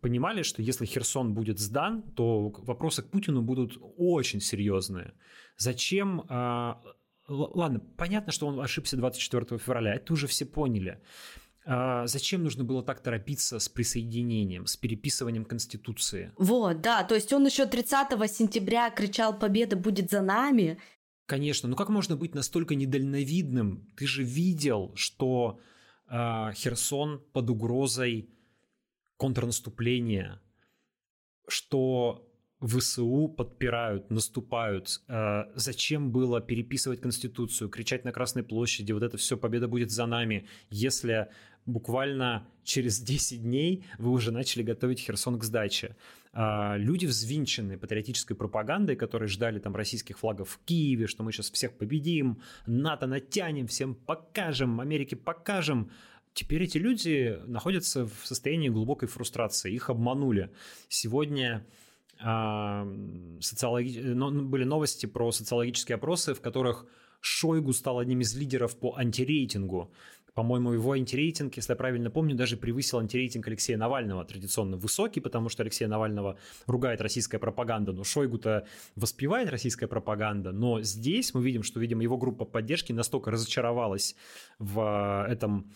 понимали, что если Херсон будет сдан, то вопросы к Путину будут очень серьезные. Зачем... А, ладно, понятно, что он ошибся 24 февраля, это уже все поняли. А зачем нужно было так торопиться с присоединением, с переписыванием Конституции? Вот, да, то есть он еще 30 сентября кричал «Победа будет за нами». Конечно, ну как можно быть настолько недальновидным? Ты же видел, что э, Херсон под угрозой контрнаступления, что ВСУ подпирают, наступают. Э, зачем было переписывать Конституцию, кричать на Красной площади, вот это все, победа будет за нами, если буквально через 10 дней вы уже начали готовить Херсон к сдаче. А, люди взвинчены патриотической пропагандой, которые ждали там российских флагов в Киеве, что мы сейчас всех победим, НАТО натянем, всем покажем, Америке покажем. Теперь эти люди находятся в состоянии глубокой фрустрации, их обманули. Сегодня а, социологи... были новости про социологические опросы, в которых Шойгу стал одним из лидеров по антирейтингу. По-моему, его антирейтинг, если я правильно помню, даже превысил антирейтинг Алексея Навального, традиционно высокий, потому что Алексея Навального ругает российская пропаганда, но Шойгу-то воспевает российская пропаганда, но здесь мы видим, что, видимо, его группа поддержки настолько разочаровалась в этом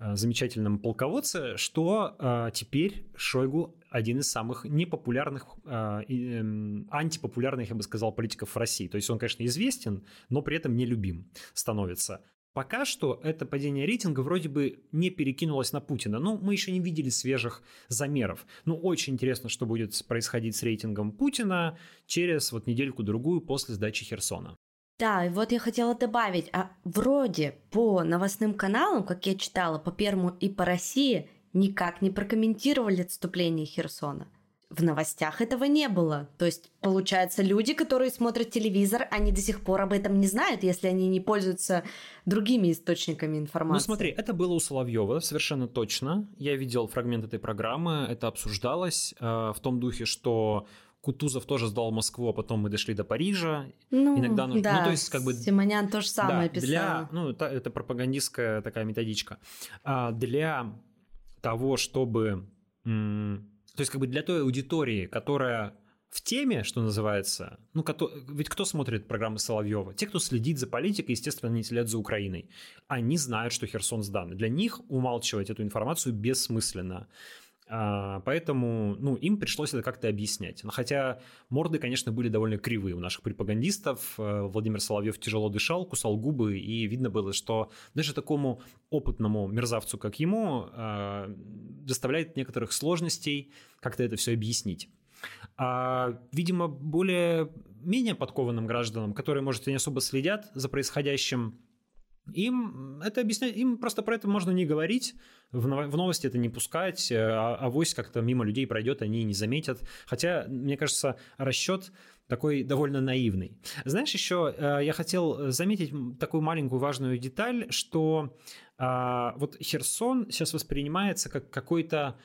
э, замечательном полководце, что э, теперь Шойгу один из самых непопулярных, э, э, антипопулярных, я бы сказал, политиков в России. То есть он, конечно, известен, но при этом нелюбим становится. Пока что это падение рейтинга вроде бы не перекинулось на Путина, но мы еще не видели свежих замеров. Ну, очень интересно, что будет происходить с рейтингом Путина через вот недельку-другую после сдачи Херсона. Да, и вот я хотела добавить, а вроде по новостным каналам, как я читала, по Первому и по России, никак не прокомментировали отступление Херсона в новостях этого не было. То есть, получается, люди, которые смотрят телевизор, они до сих пор об этом не знают, если они не пользуются другими источниками информации. Ну смотри, это было у Соловьева совершенно точно. Я видел фрагмент этой программы, это обсуждалось э, в том духе, что Кутузов тоже сдал Москву, а потом мы дошли до Парижа. Ну, Иногда нужно, да, ну то есть как бы Симонян то же самое да, писал. Для, ну это, это пропагандистская такая методичка. А для того, чтобы то есть как бы для той аудитории, которая в теме, что называется, ну, ведь кто смотрит программы Соловьева? Те, кто следит за политикой, естественно, не следят за Украиной. Они знают, что Херсон сдан. Для них умалчивать эту информацию бессмысленно. А, поэтому ну, им пришлось это как-то объяснять. Хотя морды, конечно, были довольно кривые у наших пропагандистов. Э, Владимир Соловьев тяжело дышал, кусал губы, и видно было, что даже такому опытному мерзавцу, как ему, а, доставляет некоторых сложностей как-то это все объяснить. А, видимо, более менее подкованным гражданам, которые, может, и не особо следят за происходящим, им это объяснять, им просто про это можно не говорить, в новости это не пускать, э, а авось как-то мимо людей пройдет, они не заметят. Хотя, мне кажется, расчет такой довольно наивный. Знаешь, еще э, я хотел заметить такую маленькую важную деталь, что а, вот Херсон сейчас воспринимается как какой-то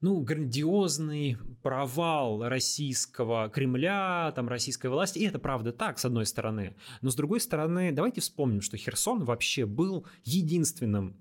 ну, грандиозный провал российского Кремля, там, российской власти. И это правда так, с одной стороны. Но с другой стороны, давайте вспомним, что Херсон вообще был единственным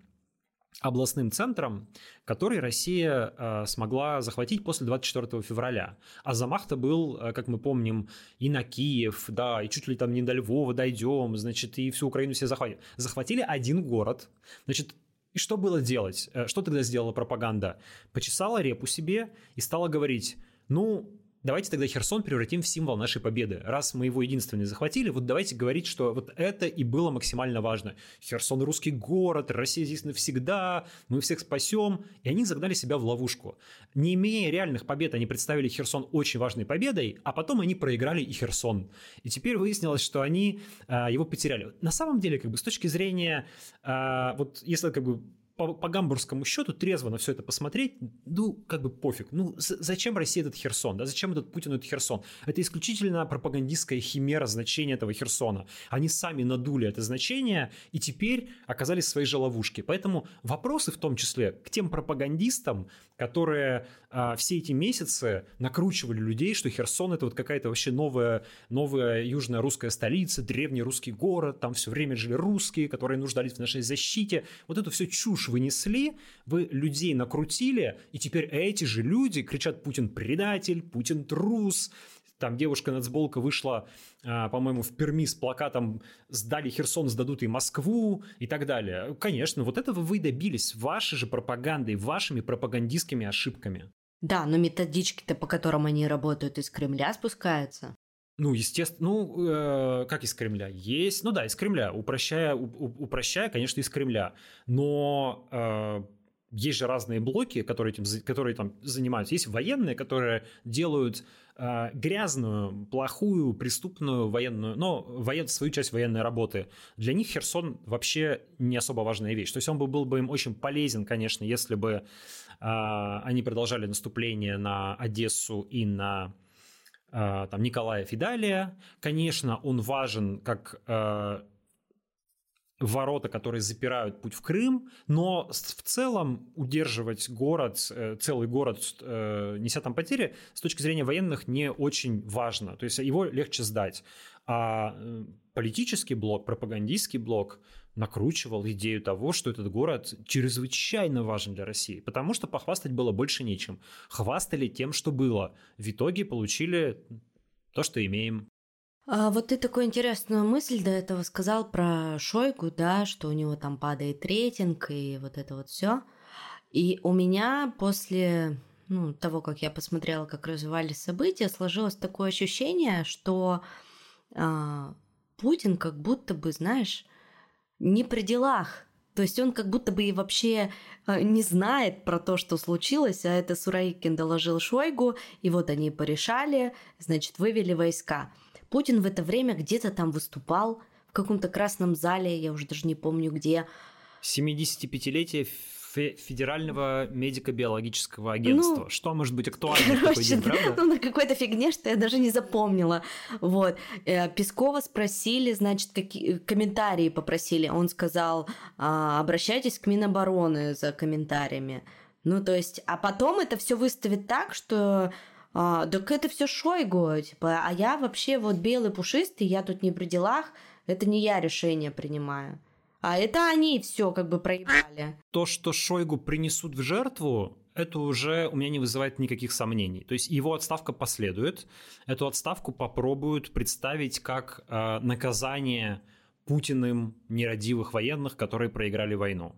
областным центром, который Россия э, смогла захватить после 24 февраля. А замах-то был, э, как мы помним, и на Киев, да, и чуть ли там не до Львова дойдем, значит, и всю Украину все захватили. Захватили один город, значит, и что было делать? Э, что тогда сделала пропаганда? Почесала репу себе и стала говорить, ну, давайте тогда Херсон превратим в символ нашей победы. Раз мы его единственный захватили, вот давайте говорить, что вот это и было максимально важно. Херсон русский город, Россия здесь навсегда, мы всех спасем. И они загнали себя в ловушку. Не имея реальных побед, они представили Херсон очень важной победой, а потом они проиграли и Херсон. И теперь выяснилось, что они а, его потеряли. На самом деле, как бы с точки зрения, а, вот если как бы по, по гамбургскому счету трезво на все это посмотреть, ну, как бы пофиг. Ну, зачем России этот Херсон, да, зачем этот Путин этот Херсон? Это исключительно пропагандистская химера значения этого Херсона. Они сами надули это значение и теперь оказались в своей же ловушке. Поэтому вопросы в том числе к тем пропагандистам, которые а, все эти месяцы накручивали людей, что Херсон это вот какая-то вообще новая, новая южная русская столица, древний русский город, там все время жили русские, которые нуждались в нашей защите. Вот эту всю чушь вынесли, вы людей накрутили, и теперь эти же люди кричат «Путин предатель», «Путин трус», там девушка-нацболка вышла, а, по-моему, в Перми с плакатом «Сдали Херсон, сдадут и Москву» и так далее. Конечно, вот этого вы добились вашей же пропагандой, вашими пропагандистскими ошибками. Да, но методички-то, по которым они работают, из Кремля спускаются. Ну, естественно, ну, э, как из Кремля? Есть, ну да, из Кремля, упрощая, у, упрощая, конечно, из Кремля. Но э, есть же разные блоки, которые, этим, которые там занимаются. Есть военные, которые делают э, грязную, плохую, преступную военную, но воен, свою часть военной работы. Для них Херсон вообще не особо важная вещь. То есть он бы, был бы им очень полезен, конечно, если бы они продолжали наступление на Одессу и на э, там, Николая Фидалия. Конечно, он важен как э, ворота, которые запирают путь в Крым, но в целом удерживать город, э, целый город, э, неся там потери, с точки зрения военных не очень важно. То есть его легче сдать. А э, политический блок, пропагандистский блок накручивал идею того, что этот город чрезвычайно важен для России, потому что похвастать было больше нечем. Хвастали тем, что было. В итоге получили то, что имеем. А вот ты такую интересную мысль до этого сказал про Шойгу, да, что у него там падает рейтинг и вот это вот все. И у меня после ну, того, как я посмотрела, как развивались события, сложилось такое ощущение, что а, Путин как будто бы, знаешь, не при делах. То есть он как будто бы и вообще а, не знает про то, что случилось, а это Сураикин доложил Шойгу, и вот они порешали, значит, вывели войска. Путин в это время где-то там выступал в каком-то красном зале, я уже даже не помню где. 75-летие Федерального медико-биологического агентства. Ну, что может быть актуально короче, в такой день, правда? Ну, на какой-то фигне, что я даже не запомнила. Вот. Э, Пескова спросили, значит, какие комментарии попросили. Он сказал, «А, обращайтесь к Минобороны за комментариями. Ну, то есть, а потом это все выставит так, что а, так это все Шойгу, типа, а я вообще вот белый пушистый, я тут не при делах, это не я решение принимаю. А это они все как бы проебали. То, что Шойгу принесут в жертву, это уже у меня не вызывает никаких сомнений. То есть его отставка последует. Эту отставку попробуют представить как э, наказание Путиным нерадивых военных, которые проиграли войну.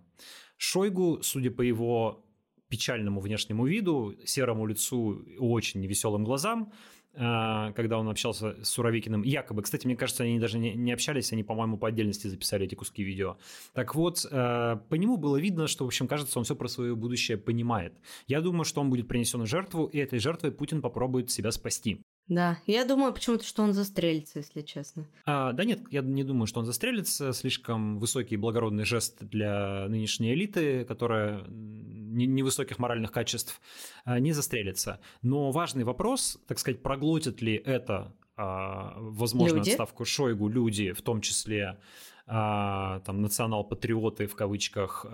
Шойгу, судя по его печальному внешнему виду, серому лицу и очень невеселым глазам, когда он общался с Суровикиным. Якобы, кстати, мне кажется, они даже не, не общались, они, по-моему, по отдельности записали эти куски видео. Так вот, а, по нему было видно, что, в общем, кажется, он все про свое будущее понимает. Я думаю, что он будет принесен жертву, и этой жертвой Путин попробует себя спасти. Да, я думаю почему-то, что он застрелится, если честно. А, да нет, я не думаю, что он застрелится. Слишком высокий благородный жест для нынешней элиты, которая невысоких моральных качеств, а, не застрелится. Но важный вопрос, так сказать, проглотят ли это а, возможно люди? отставку Шойгу люди, в том числе а, там национал-патриоты в кавычках,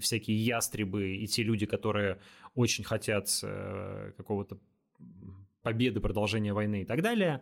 всякие ястребы и те люди, которые очень хотят э, какого-то победы, продолжения войны и так далее.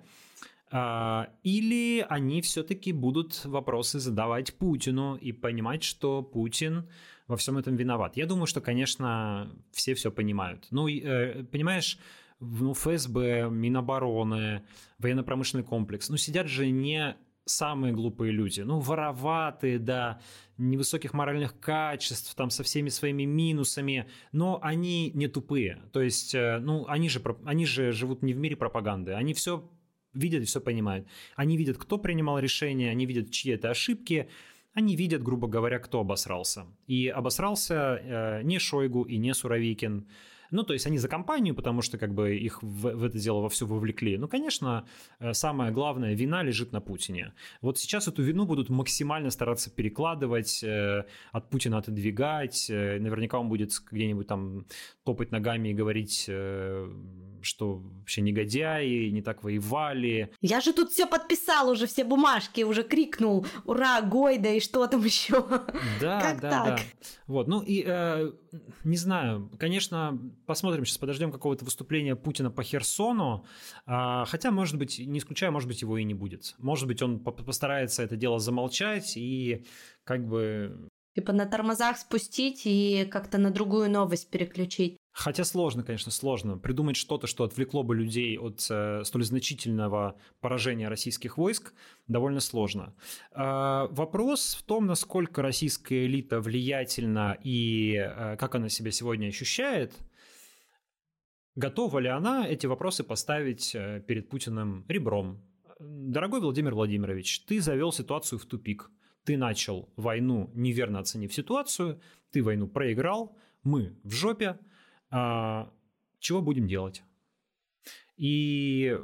А, или они все-таки будут вопросы задавать Путину и понимать, что Путин во всем этом виноват. Я думаю, что, конечно, все все понимают. Ну, э, понимаешь, ну, ФСБ, Минобороны, военно-промышленный комплекс, ну, сидят же не самые глупые люди. Ну, вороватые, да, невысоких моральных качеств, там, со всеми своими минусами, но они не тупые. То есть, э, ну, они же, они же живут не в мире пропаганды, они все видят и все понимают. Они видят, кто принимал решение, они видят, чьи это ошибки, они видят, грубо говоря, кто обосрался. И обосрался э, не Шойгу и не Суровикин, ну, то есть они за компанию, потому что как бы их в, в это дело во все вовлекли. Ну, конечно, э, самая главная вина лежит на Путине. Вот сейчас эту вину будут максимально стараться перекладывать, э, от Путина отодвигать. Э, наверняка он будет где-нибудь там топать ногами и говорить, что вообще негодяи, не так воевали. Я же тут все подписал уже, все бумажки, уже крикнул, ура, Гойда и что там еще. Да, как да, так? да. Вот, ну и э, не знаю, конечно, посмотрим сейчас, подождем какого-то выступления Путина по Херсону, э, хотя, может быть, не исключаю, может быть, его и не будет. Может быть, он постарается это дело замолчать и как бы Типа на тормозах спустить и как-то на другую новость переключить. Хотя сложно, конечно, сложно. Придумать что-то, что отвлекло бы людей от э, столь значительного поражения российских войск, довольно сложно. Э, вопрос в том, насколько российская элита влиятельна и э, как она себя сегодня ощущает. Готова ли она эти вопросы поставить э, перед Путиным ребром? Дорогой Владимир Владимирович, ты завел ситуацию в тупик. Ты начал войну, неверно оценив ситуацию, ты войну проиграл, мы в жопе – чего будем делать? И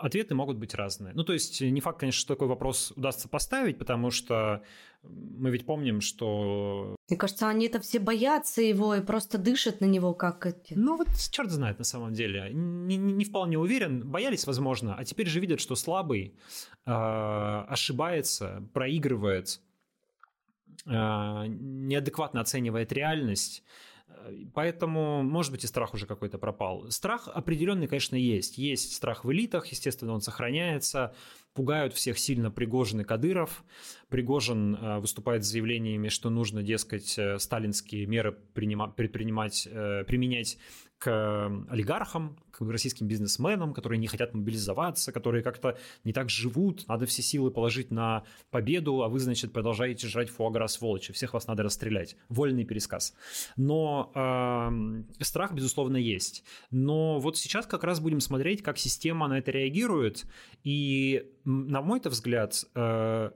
ответы могут быть разные. Ну, то есть не факт, конечно, что такой вопрос удастся поставить, потому что мы ведь помним, что... Мне кажется, они это все боятся его и просто дышат на него, как эти... Ну, вот черт знает на самом деле. Не, не, не вполне уверен. Боялись, возможно, а теперь же видят, что слабый э, ошибается, проигрывает, э, неадекватно оценивает реальность, Поэтому, может быть, и страх уже какой-то пропал. Страх определенный, конечно, есть. Есть страх в элитах, естественно, он сохраняется. Пугают всех сильно Пригожин и Кадыров. Пригожин э, выступает с заявлениями, что нужно, дескать, э, сталинские меры предпринимать, э, применять к олигархам, российским бизнесменам, которые не хотят мобилизоваться, которые как-то не так живут, надо все силы положить на победу, а вы, значит, продолжаете жрать фуагра сволочи, всех вас надо расстрелять. Вольный пересказ. Но э, страх, безусловно, есть. Но вот сейчас как раз будем смотреть, как система на это реагирует, и, на мой-то взгляд, э,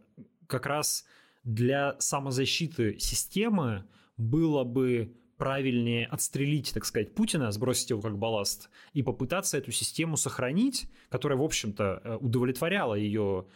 как раз для самозащиты системы было бы правильнее отстрелить, так сказать, Путина, сбросить его как балласт и попытаться эту систему сохранить, которая, в общем-то, э, удовлетворяла ее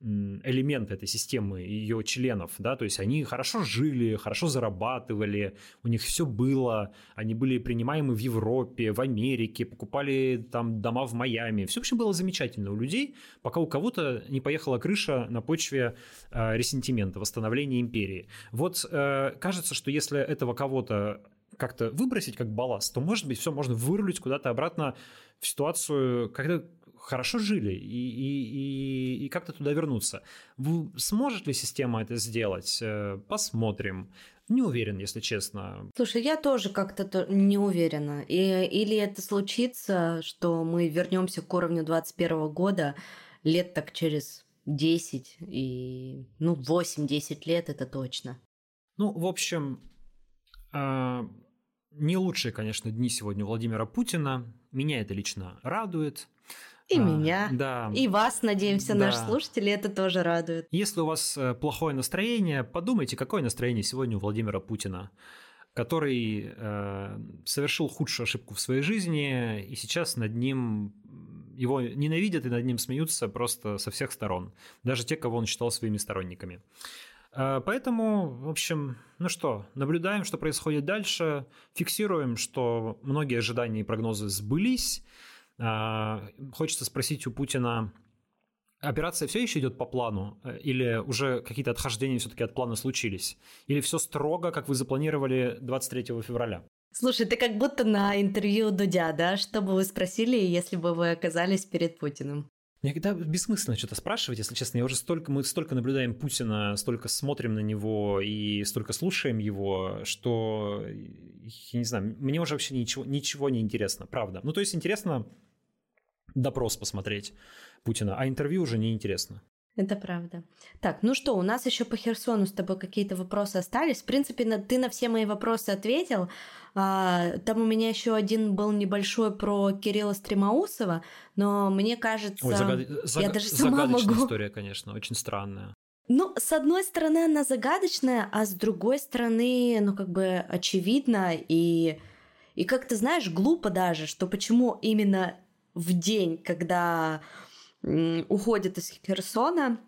элементы этой системы, ее членов, да, то есть они хорошо жили, хорошо зарабатывали, у них все было, они были принимаемы в Европе, в Америке, покупали там дома в Майами, все, в общем, было замечательно у людей, пока у кого-то не поехала крыша на почве э, ресентимента, восстановления империи. Вот э, кажется, что если этого кого-то как-то выбросить как балласт, то, может быть, все можно вырулить куда-то обратно в ситуацию, когда хорошо жили и, и, и, и как-то туда вернуться. Сможет ли система это сделать? Э, посмотрим. Не уверен, если честно. Слушай, я тоже как-то не уверена. И, или это случится, что мы вернемся к уровню 21 года лет так через 10 и ну 8-10 лет это точно. Ну, в общем, э, не лучшие, конечно, дни сегодня Владимира Путина. Меня это лично радует. И а, меня, да. и вас, надеемся, да. наши слушатели это тоже радует. Если у вас э, плохое настроение, подумайте, какое настроение сегодня у Владимира Путина, который э, совершил худшую ошибку в своей жизни, и сейчас над ним его ненавидят и над ним смеются просто со всех сторон, даже те, кого он считал своими сторонниками. Э, поэтому, в общем, ну что, наблюдаем, что происходит дальше, фиксируем, что многие ожидания и прогнозы сбылись, хочется спросить у Путина, операция все еще идет по плану? Э, или уже какие-то отхождения все-таки от плана случились? Или все строго, как вы запланировали 23 февраля? Слушай, ты как будто на интервью Дудя, да? Что бы вы спросили, если бы вы оказались перед Путиным? Мне когда бессмысленно что-то спрашивать, если честно. Я уже столько, мы столько наблюдаем Путина, столько смотрим на него и столько слушаем его, что, я не знаю, мне уже вообще ничего, ничего не интересно, правда. Ну, то есть интересно допрос посмотреть Путина, а интервью уже неинтересно. Это правда. Так, ну что, у нас еще по Херсону с тобой какие-то вопросы остались. В принципе, на, ты на все мои вопросы ответил. А, там у меня еще один был небольшой про Кирилла Стремаусова, но мне кажется, Ой, загад... я даже сама могу. история, конечно, очень странная. Ну, с одной стороны, она загадочная, а с другой стороны, ну, как бы очевидно и, и как ты знаешь, глупо даже, что почему именно в день, когда уходит из Херсона,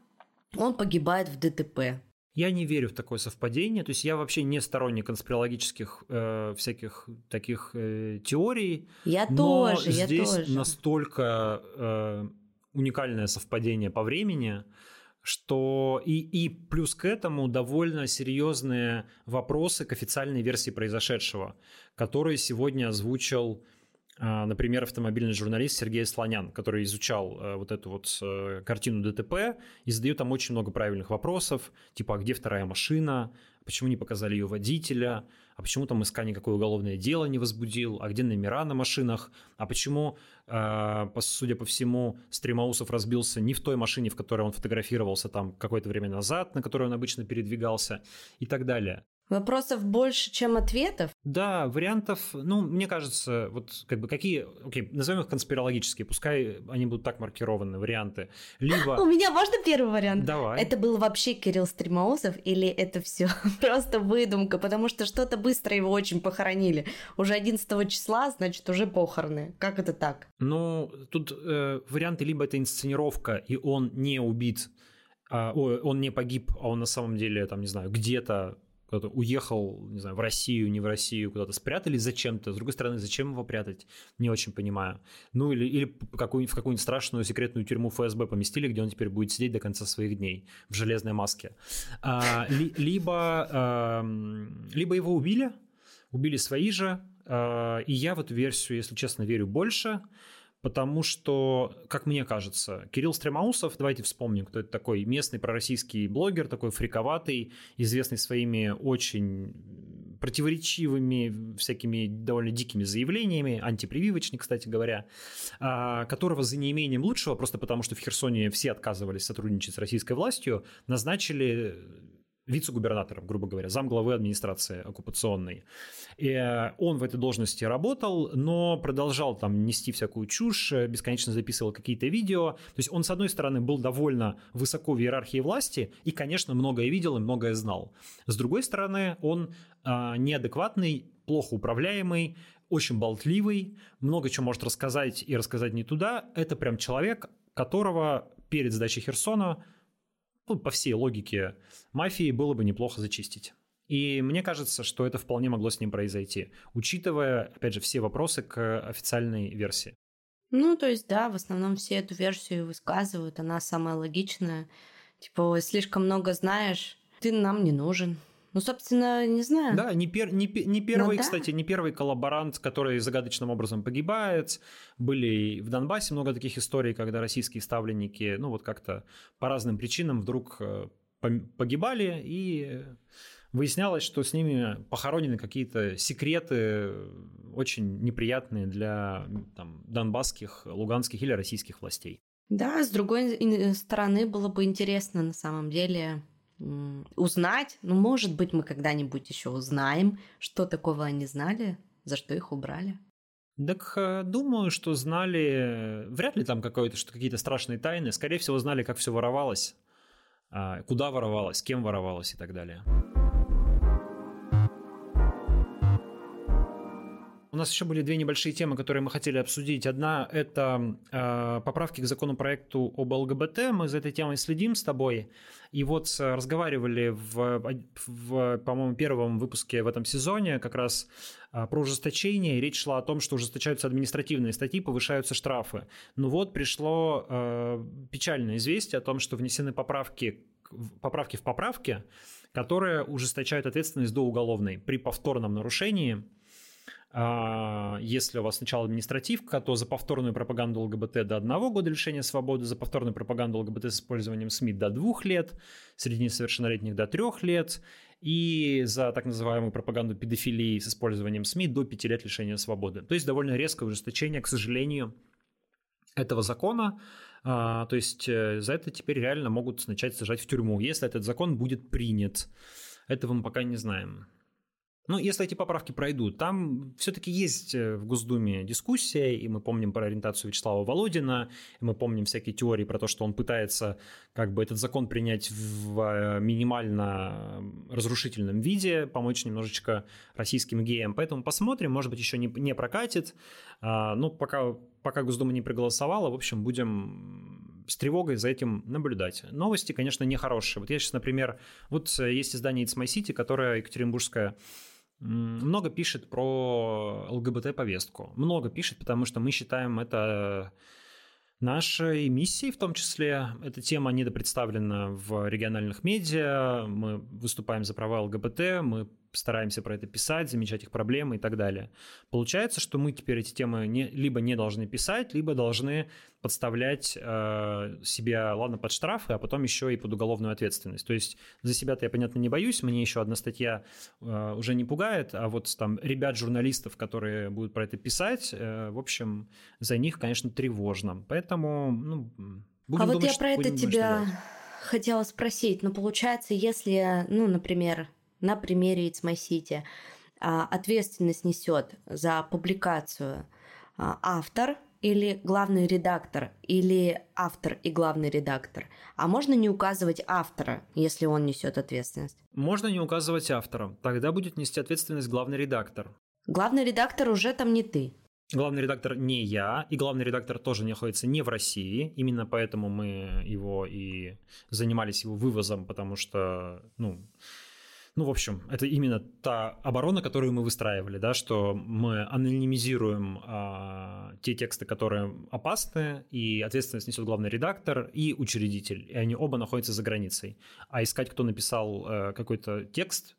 он погибает в ДТП. Я не верю в такое совпадение, то есть я вообще не сторонник конспирологических э, всяких таких э, теорий. Я но тоже, здесь я тоже. настолько э, уникальное совпадение по времени, что и, и плюс к этому довольно серьезные вопросы к официальной версии произошедшего, которые сегодня озвучил например, автомобильный журналист Сергей Слонян, который изучал э, вот эту вот э, картину ДТП и задает там очень много правильных вопросов, типа, а где вторая машина, почему не показали ее водителя, а почему там СК никакое уголовное дело не возбудил, а где номера на машинах, а почему, а, судя по всему, Стремаусов разбился не в той машине, в которой он фотографировался там какое-то время назад, на которой он обычно передвигался? и так далее. Вопросов больше, чем ответов? Да, вариантов, ну, мне кажется, вот как бы какие, окей, назовем их конспирологические, пускай они будут так маркированы, варианты. Либо... У меня можно первый вариант? Давай. Это был вообще Кирилл Стремоусов или это все просто выдумка, потому что что-то быстро его очень похоронили. Уже 11 числа, значит, уже похороны. Как это так? Ну, тут э, варианты либо это инсценировка, и он не убит, а, ой, он не погиб, а он на самом деле, там, не знаю, где-то куда-то уехал, не знаю, в Россию, не в Россию, куда-то спрятали зачем-то. С другой стороны, зачем его прятать? Не очень понимаю. Ну или, или какую в какую-нибудь страшную секретную тюрьму ФСБ поместили, где он теперь будет сидеть до конца своих дней в железной маске. А, ли, либо, а, либо его убили, убили свои же, а, и я в эту версию, если честно, верю больше, потому что, как мне кажется, Кирилл Стремаусов, давайте вспомним, кто это такой, местный пророссийский блогер, такой фриковатый, известный своими очень противоречивыми, всякими довольно дикими заявлениями, антипрививочник, кстати говоря, а, которого за неимением лучшего, просто потому что в Херсоне все отказывались сотрудничать с российской властью, назначили вице-губернатором, грубо говоря, замглавы администрации оккупационной. И э, он в этой должности работал, но продолжал там нести всякую чушь, э, бесконечно записывал какие-то видео. То есть он, с одной стороны, был довольно высоко в иерархии власти и, конечно, многое видел и многое знал. С другой стороны, он а, неадекватный, плохо управляемый, очень болтливый, много чего может рассказать и рассказать не туда. Это прям человек, которого перед сдачей Херсона ну, по всей логике мафии было бы неплохо зачистить. И мне кажется, что это вполне могло с ним произойти, учитывая, опять же, все вопросы к официальной версии. Ну, то есть, да, в основном все эту версию высказывают, она самая логичная. Типа, слишком много знаешь, ты нам не нужен. Ну, собственно, не знаю. Да, не, пер, не, не первый, ну, да. кстати, не первый коллаборант, который загадочным образом погибает. Были в Донбассе много таких историй, когда российские ставленники, ну, вот как-то по разным причинам вдруг э, погибали, и выяснялось, что с ними похоронены какие-то секреты очень неприятные для там, донбасских, луганских или российских властей. Да, с другой стороны, было бы интересно на самом деле узнать. Ну, может быть, мы когда-нибудь еще узнаем, что такого они знали, за что их убрали. Так э, думаю, что знали, вряд ли там какое-то, что какие-то страшные тайны. Скорее всего, знали, как все воровалось, а, куда воровалось, кем воровалось и так далее. У нас еще были две небольшие темы, которые мы хотели обсудить. Одна – это э, поправки к законопроекту об ЛГБТ. Мы за этой темой следим с тобой. И вот э, разговаривали в, в по-моему, первом выпуске в этом сезоне как раз э, про ужесточение. Речь шла о том, что ужесточаются административные статьи, повышаются штрафы. Ну вот пришло э, печальное известие о том, что внесены поправки, поправки в поправке, которые ужесточают ответственность до уголовной при повторном нарушении – если у вас сначала административка, то за повторную пропаганду ЛГБТ до одного года лишения свободы, за повторную пропаганду ЛГБТ с использованием СМИ до двух лет, среди несовершеннолетних до трех лет, и за так называемую пропаганду педофилии с использованием СМИ до пяти лет лишения свободы. То есть довольно резкое ужесточение, к сожалению, этого закона. А, то есть э, за это теперь реально могут начать сажать в тюрьму, если этот закон будет принят. Этого мы пока не знаем. Ну, если эти поправки пройдут, там все-таки есть э, в Госдуме дискуссия, и мы помним про ориентацию Вячеслава Володина, и мы помним всякие теории про то, что он пытается как бы этот закон принять в э, минимально разрушительном виде, помочь немножечко российским геям. Поэтому посмотрим, может быть, еще не, не прокатит. А, ну, пока, пока Госдума не проголосовала, в общем, будем с тревогой за этим наблюдать. Новости, конечно, нехорошие. Вот я сейчас, например, вот э, есть издание It's My City, которое екатеринбургская много пишет про ЛГБТ-повестку. Много пишет, потому что мы считаем это нашей миссией в том числе. Эта тема недопредставлена в региональных медиа. Мы выступаем за права ЛГБТ, мы стараемся про это писать, замечать их проблемы и так далее. Получается, что мы теперь эти темы не, либо не должны писать, либо должны подставлять э, себя, ладно, под штрафы, а потом еще и под уголовную ответственность. То есть за себя-то я, понятно, не боюсь, мне еще одна статья э, уже не пугает, а вот там ребят-журналистов, которые будут про это писать, э, в общем, за них, конечно, тревожно. Поэтому, ну, будем А думать, вот я про это тебя хотела спросить. Ну, получается, если, ну, например, на примере It's My City, а, ответственность несет за публикацию а, автор или главный редактор, или автор и главный редактор. А можно не указывать автора, если он несет ответственность? Можно не указывать автора. Тогда будет нести ответственность главный редактор. Главный редактор уже там не ты. Главный редактор не я, и главный редактор тоже находится не в России. Именно поэтому мы его и занимались его вывозом, потому что, ну, ну, в общем, это именно та оборона, которую мы выстраивали, да, что мы анонимизируем а, те тексты, которые опасны, и ответственность несет главный редактор и учредитель, и они оба находятся за границей. А искать, кто написал а, какой-то текст,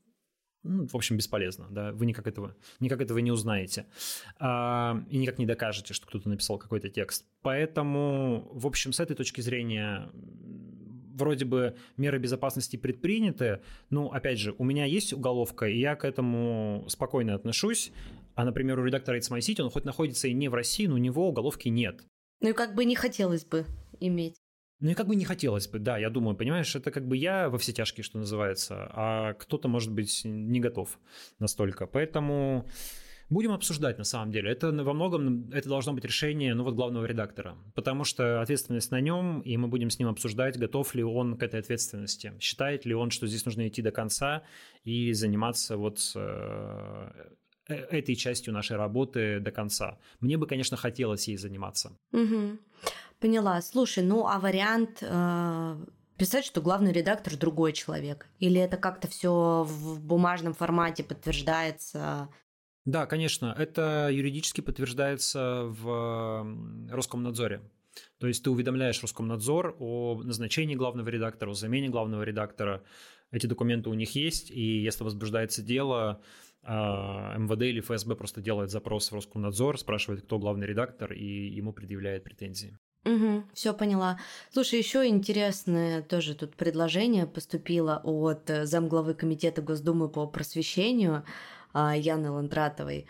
ну, в общем, бесполезно, да, вы никак этого, никак этого не узнаете а, и никак не докажете, что кто-то написал какой-то текст. Поэтому, в общем, с этой точки зрения вроде бы меры безопасности предприняты, ну, опять же, у меня есть уголовка, и я к этому спокойно отношусь, а, например, у редактора It's My City, он хоть находится и не в России, но у него уголовки нет. Ну и как бы не хотелось бы иметь. Ну и как бы не хотелось бы, да, я думаю, понимаешь, это как бы я во все тяжкие, что называется, а кто-то, может быть, не готов настолько. Поэтому Будем обсуждать на самом деле. Это во многом это должно быть решение ну, вот, главного редактора, потому что ответственность на нем, и мы будем с ним обсуждать, готов ли он к этой ответственности, считает ли он, что здесь нужно идти до конца и заниматься вот э, э, этой частью нашей работы до конца. Мне бы, конечно, хотелось ей заниматься. Угу. Поняла. Слушай, ну а вариант э, писать, что главный редактор другой человек? Или это как-то все в бумажном формате подтверждается да, конечно, это юридически подтверждается в Роскомнадзоре. То есть ты уведомляешь Роскомнадзор о назначении главного редактора, о замене главного редактора. Эти документы у них есть, и если возбуждается дело, а, МВД или ФСБ просто делает запрос в Роскомнадзор, спрашивает, кто главный редактор, и ему предъявляет претензии. Угу, все поняла. Слушай, еще интересное тоже тут предложение поступило от замглавы комитета Госдумы по просвещению. А, Яны Ландратовой,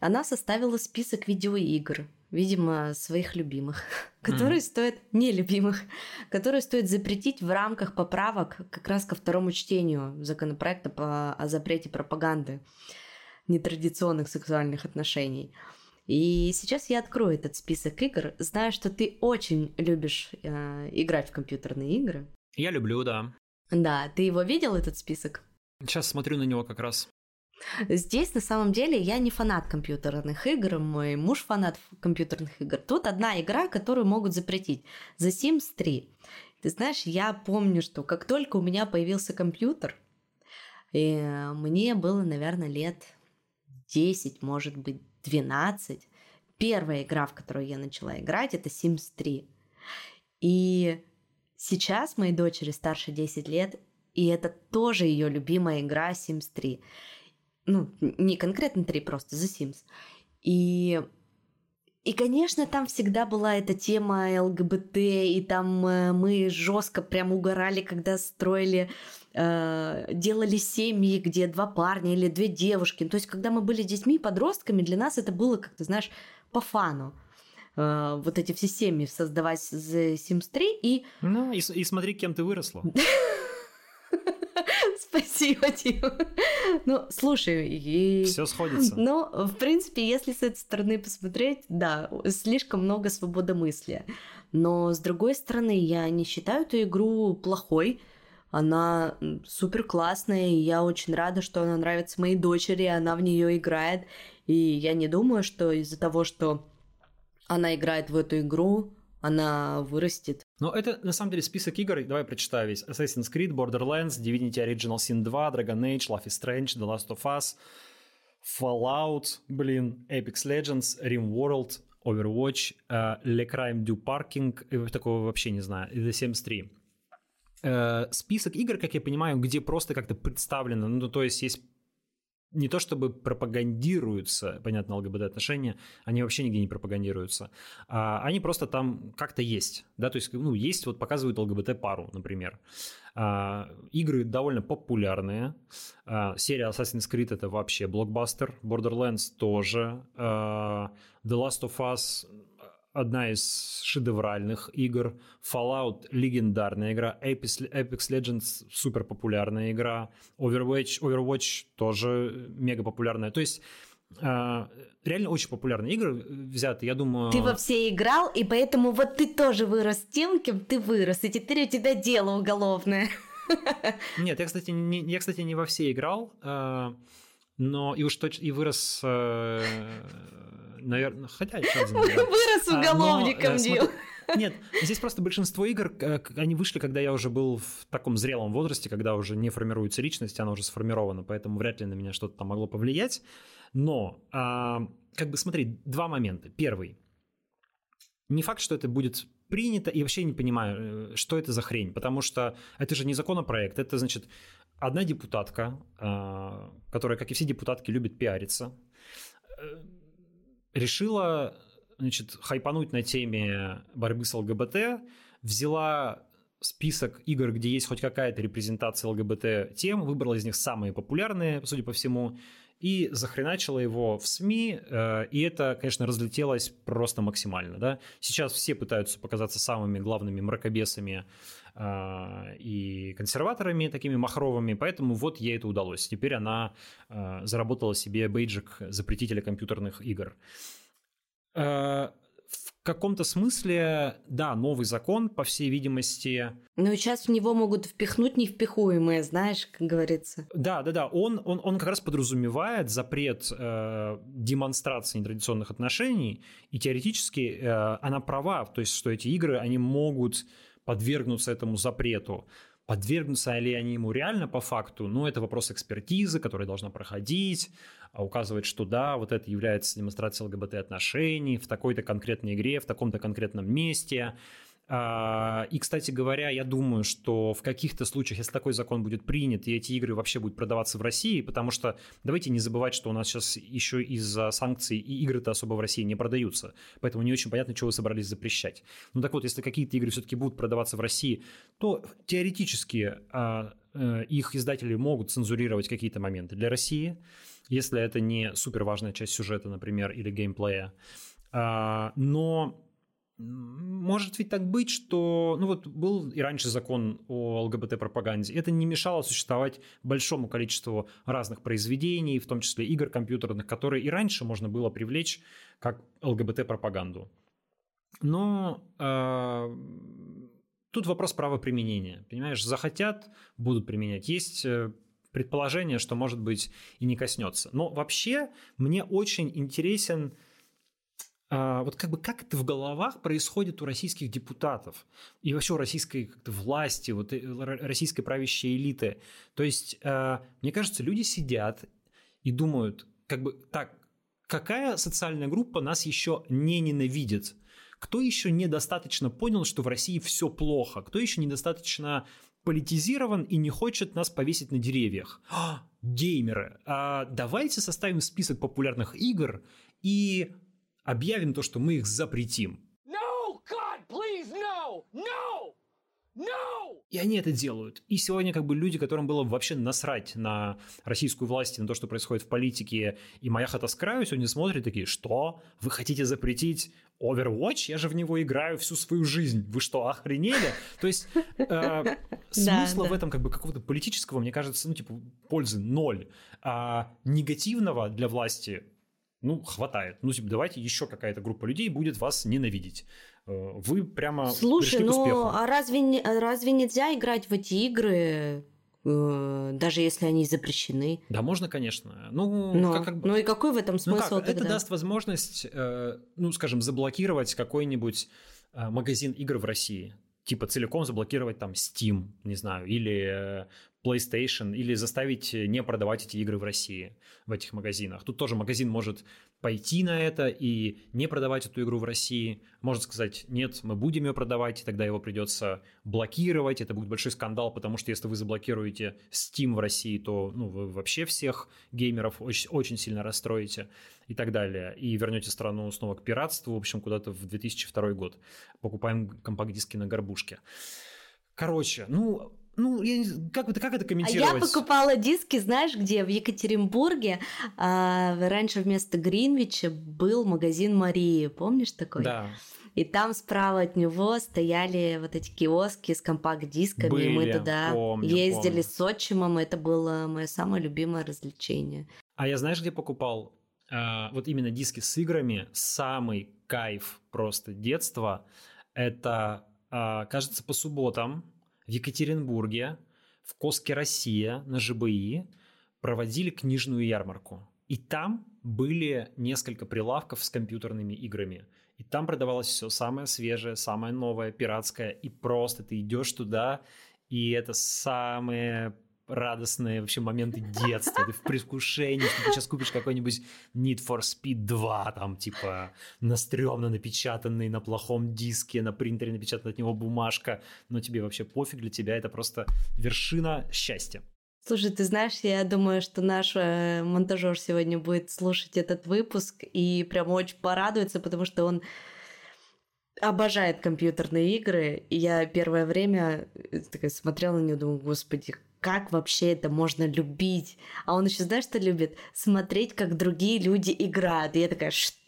она составила список видеоигр, видимо, своих любимых, которые mm. стоят нелюбимых, которые стоит запретить в рамках поправок как раз ко второму чтению законопроекта по, о запрете пропаганды нетрадиционных сексуальных отношений. И сейчас я открою этот список игр, зная, что ты очень любишь э, играть в компьютерные игры. Я люблю, да. Да, ты его видел, этот список? Сейчас смотрю на него как раз. Здесь на самом деле я не фанат компьютерных игр, мой муж фанат компьютерных игр. Тут одна игра, которую могут запретить. The Sims 3. Ты знаешь, я помню, что как только у меня появился компьютер, и мне было, наверное, лет 10, может быть, 12. Первая игра, в которую я начала играть, это Sims 3. И сейчас моей дочери старше 10 лет, и это тоже ее любимая игра Sims 3 ну, не конкретно три, просто The Sims. И и, конечно, там всегда была эта тема ЛГБТ, и там э, мы жестко прям угорали, когда строили, э, делали семьи, где два парня или две девушки. То есть, когда мы были детьми, подростками, для нас это было, как ты знаешь, по фану. э, вот эти все семьи создавать за Sims 3 и... Ну, и, и смотри, кем ты выросла. Спасибо, Дима. Ну, слушай, и... Все сходится. Ну, в принципе, если с этой стороны посмотреть, да, слишком много свободомыслия. Но, с другой стороны, я не считаю эту игру плохой. Она супер классная, и я очень рада, что она нравится моей дочери, она в нее играет. И я не думаю, что из-за того, что она играет в эту игру, она вырастет. Но это, на самом деле, список игр, давай прочитаю весь. Assassin's Creed, Borderlands, Divinity Original Sin 2, Dragon Age, Life is Strange, The Last of Us, Fallout, блин, Apex Legends, RimWorld, Overwatch, uh, Le Crime du Parking, такого вообще не знаю, The Sims 3. Uh, список игр, как я понимаю, где просто как-то представлено, ну, то есть есть не то чтобы пропагандируются, понятно, ЛГБТ-отношения, они вообще нигде не пропагандируются. А, они просто там как-то есть, да, то есть, ну, есть, вот показывают ЛГБТ-пару, например. А, игры довольно популярные. А, серия Assassin's Creed это вообще блокбастер, Borderlands тоже, а, The Last of Us одна из шедевральных игр. Fallout — легендарная игра. Apex, Apex Legends — супер популярная игра. Overwatch, Overwatch тоже мега популярная. То есть Uh, реально очень популярные игры взяты, я думаю... Ты во все играл, и поэтому вот ты тоже вырос тем, кем ты вырос, и теперь у тебя дело уголовное. Нет, я, кстати, не, я, кстати, не во все играл, uh, но и уж точно и вырос uh, наверное, хотя. Вырос уголовником, а, Дил. Нет, здесь просто большинство игр, они вышли, когда я уже был в таком зрелом возрасте, когда уже не формируется личность, она уже сформирована, поэтому вряд ли на меня что-то там могло повлиять. Но, а, как бы смотри, два момента. Первый. Не факт, что это будет принято, и вообще не понимаю, э, что это за хрень, потому что это же не законопроект, это, значит, одна депутатка, а, которая, как и все депутатки, любит пиариться, э, решила значит, хайпануть на теме борьбы с ЛГБТ, взяла список игр, где есть хоть какая-то репрезентация ЛГБТ тем, выбрала из них самые популярные, судя по всему, и захреначила его в СМИ, э, и это, конечно, разлетелось просто максимально. Да? Сейчас все пытаются показаться самыми главными мракобесами э, и консерваторами такими махровыми, поэтому вот ей это удалось. Теперь она э, заработала себе бейджик запретителя компьютерных игр каком-то смысле, да, новый закон, по всей видимости. Но сейчас в него могут впихнуть невпихуемое, знаешь, как говорится. Да, да, да. Он, он, он как раз подразумевает запрет э, демонстрации нетрадиционных отношений, и теоретически э, она права, то есть, что эти игры, они могут подвергнуться этому запрету. Подвергнутся ли они ему реально по факту, ну, это вопрос экспертизы, которая должна проходить, а указывать, что да, вот это является демонстрацией ЛГБТ-отношений в такой-то конкретной игре, в таком-то конкретном месте. А, и, кстати говоря, я думаю, что в каких-то случаях, если такой закон будет принят, и эти игры вообще будут продаваться в России, потому что давайте не забывать, что у нас сейчас еще из-за санкций и игры-то особо в России не продаются, поэтому не очень понятно, чего вы собрались запрещать. Ну так вот, если какие-то игры все-таки будут продаваться в России, то теоретически а, э, их издатели могут цензурировать какие-то моменты для России, если это не супер важная часть сюжета, например, или геймплея. А, но может ведь так быть, что, ну вот был и раньше закон о ЛГБТ-пропаганде, это не мешало существовать большому количеству разных произведений, в том числе игр компьютерных, которые и раньше можно было привлечь как ЛГБТ-пропаганду. Но э, тут вопрос права применения. Понимаешь, захотят, будут применять. Есть э, предположение, что, может быть, и не коснется. Но вообще мне очень интересен вот как бы как это в головах происходит у российских депутатов и вообще у российской власти, вот э, российской правящей элиты. То есть, а, мне кажется, люди сидят и думают, как бы, так, какая социальная группа нас еще не ненавидит? Кто еще недостаточно понял, что в России все плохо? Кто еще недостаточно политизирован и не хочет нас повесить на деревьях? А, геймеры. А, давайте составим список популярных игр и объявим то, что мы их запретим. No, God, please, no! No! No! И они это делают. И сегодня как бы люди, которым было вообще насрать на российскую власть, на то, что происходит в политике, и «Моя хата с краю», сегодня смотрят такие, что? Вы хотите запретить Overwatch? Я же в него играю всю свою жизнь. Вы что, охренели? То есть э, смысла в этом как бы какого-то политического, мне кажется, ну типа пользы ноль. А негативного для власти ну, хватает. Ну, типа, давайте еще какая-то группа людей будет вас ненавидеть. Э, вы прямо Слушай, ну а разве, разве нельзя играть в эти игры э, даже если они запрещены. Да, можно, конечно. Ну, Но, как, как... ну и какой в этом смысл ну как? тогда? Это даст возможность, э, ну, скажем, заблокировать какой-нибудь магазин игр в России. Типа целиком заблокировать там Steam, не знаю, или PlayStation или заставить не продавать эти игры в России, в этих магазинах. Тут тоже магазин может пойти на это и не продавать эту игру в России. Может сказать, нет, мы будем ее продавать, тогда его придется блокировать. Это будет большой скандал, потому что если вы заблокируете Steam в России, то ну, вы вообще всех геймеров очень, очень сильно расстроите и так далее. И вернете страну снова к пиратству, в общем, куда-то в 2002 год. Покупаем компакт-диски на горбушке. Короче, ну, ну, я не, как, как это комментировать? А я покупала диски, знаешь, где? В Екатеринбурге. А, раньше вместо Гринвича был магазин Марии. Помнишь такой? Да. И там справа от него стояли вот эти киоски с компакт-дисками. Были, мы туда помню, ездили помню. с отчимом. Это было мое самое любимое развлечение. А я знаешь, где покупал? А, вот именно диски с играми. Самый кайф просто детства. Это, а, кажется, по субботам в Екатеринбурге, в Коске Россия на ЖБИ проводили книжную ярмарку. И там были несколько прилавков с компьютерными играми. И там продавалось все самое свежее, самое новое, пиратское. И просто ты идешь туда, и это самые радостные вообще моменты детства. Ты в предвкушении, что ты сейчас купишь какой-нибудь Need for Speed 2, там, типа, на стрёмно напечатанный на плохом диске, на принтере напечатана от него бумажка, но тебе вообще пофиг, для тебя это просто вершина счастья. Слушай, ты знаешь, я думаю, что наш э, монтажер сегодня будет слушать этот выпуск и прям очень порадуется, потому что он обожает компьютерные игры. И я первое время э, смотрела на него, думаю, господи, как вообще это можно любить? А он еще, знаешь, что любит? Смотреть, как другие люди играют. И я такая, что?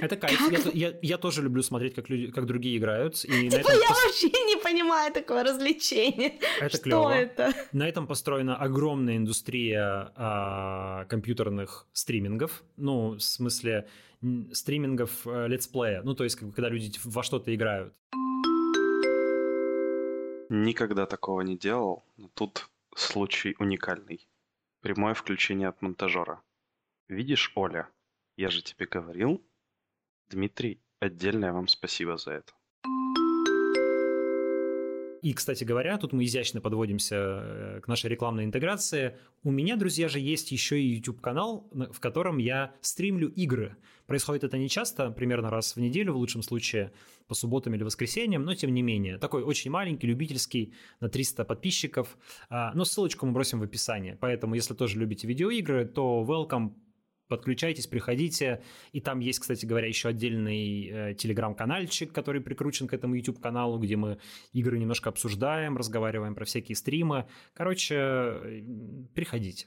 Это кайф. Я, я, я тоже люблю смотреть, как, люди, как другие играют. И типа я вообще не понимаю такое развлечение. Это что клево. это? На этом построена огромная индустрия а, компьютерных стримингов. Ну, в смысле стримингов а, летсплея. Ну, то есть, когда люди во что-то играют. Никогда такого не делал, но тут случай уникальный. Прямое включение от монтажера. Видишь, Оля, я же тебе говорил. Дмитрий, отдельное вам спасибо за это. И, кстати говоря, тут мы изящно подводимся э, к нашей рекламной интеграции. У меня, друзья же, есть еще и YouTube-канал, в котором я стримлю игры. Происходит это не часто, примерно раз в неделю в лучшем случае, по субботам или воскресеньям, но тем не менее. Такой очень маленький, любительский, на 300 подписчиков. А, но ссылочку мы бросим в описании. Поэтому, если тоже любите видеоигры, то welcome, подключайтесь, приходите. И там есть, кстати говоря, еще отдельный э, телеграм-канальчик, который прикручен к этому YouTube-каналу, где мы игры немножко обсуждаем, разговариваем про всякие стримы. Короче, э, приходите.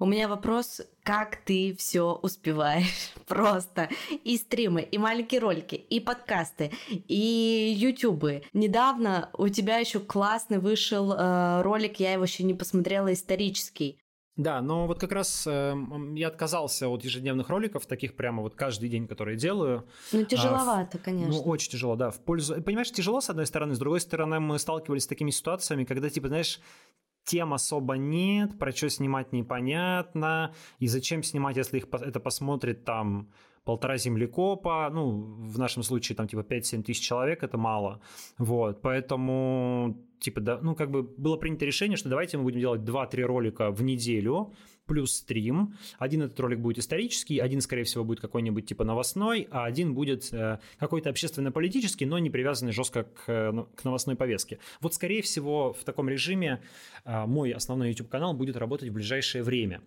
У меня вопрос, как ты все успеваешь? Просто и стримы, и маленькие ролики, и подкасты, и ютубы. Недавно у тебя еще классный вышел э, ролик, я его еще не посмотрела, исторический. Да, но вот как раз э, я отказался от ежедневных роликов, таких прямо вот каждый день, которые делаю. Ну, тяжеловато, а, конечно. Ну, очень тяжело, да. В пользу... Понимаешь, тяжело, с одной стороны, с другой стороны, мы сталкивались с такими ситуациями, когда, типа, знаешь, тем особо нет, про что снимать непонятно, и зачем снимать, если их это посмотрит там полтора землекопа, ну, в нашем случае там типа 5-7 тысяч человек, это мало, вот, поэтому, типа, да, ну, как бы было принято решение, что давайте мы будем делать 2-3 ролика в неделю, плюс стрим. Один этот ролик будет исторический, один, скорее всего, будет какой-нибудь типа новостной, а один будет э, какой-то общественно-политический, но не привязанный жестко к, э, к новостной повестке. Вот, скорее всего, в таком режиме э, мой основной YouTube-канал будет работать в ближайшее время.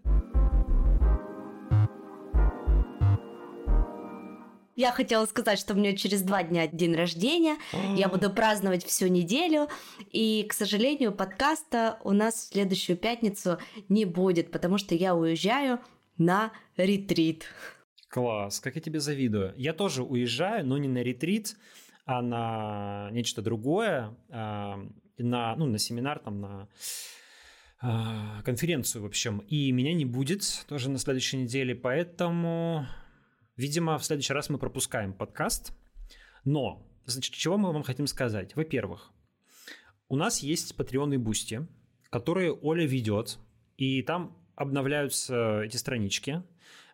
Я хотела сказать, что у меня через два дня день рождения. Я буду праздновать всю неделю. И, к сожалению, подкаста у нас в следующую пятницу не будет, потому что я уезжаю на ретрит. Класс, как я тебе завидую. Я тоже уезжаю, но не на ретрит, а на нечто другое, а, на, ну, на семинар, там, на а, конференцию, в общем. И меня не будет тоже на следующей неделе, поэтому, видимо, в следующий раз мы пропускаем подкаст. Но, значит, чего мы вам хотим сказать? Во-первых, у нас есть Patreon и Boosty, которые Оля ведет, и там обновляются эти странички.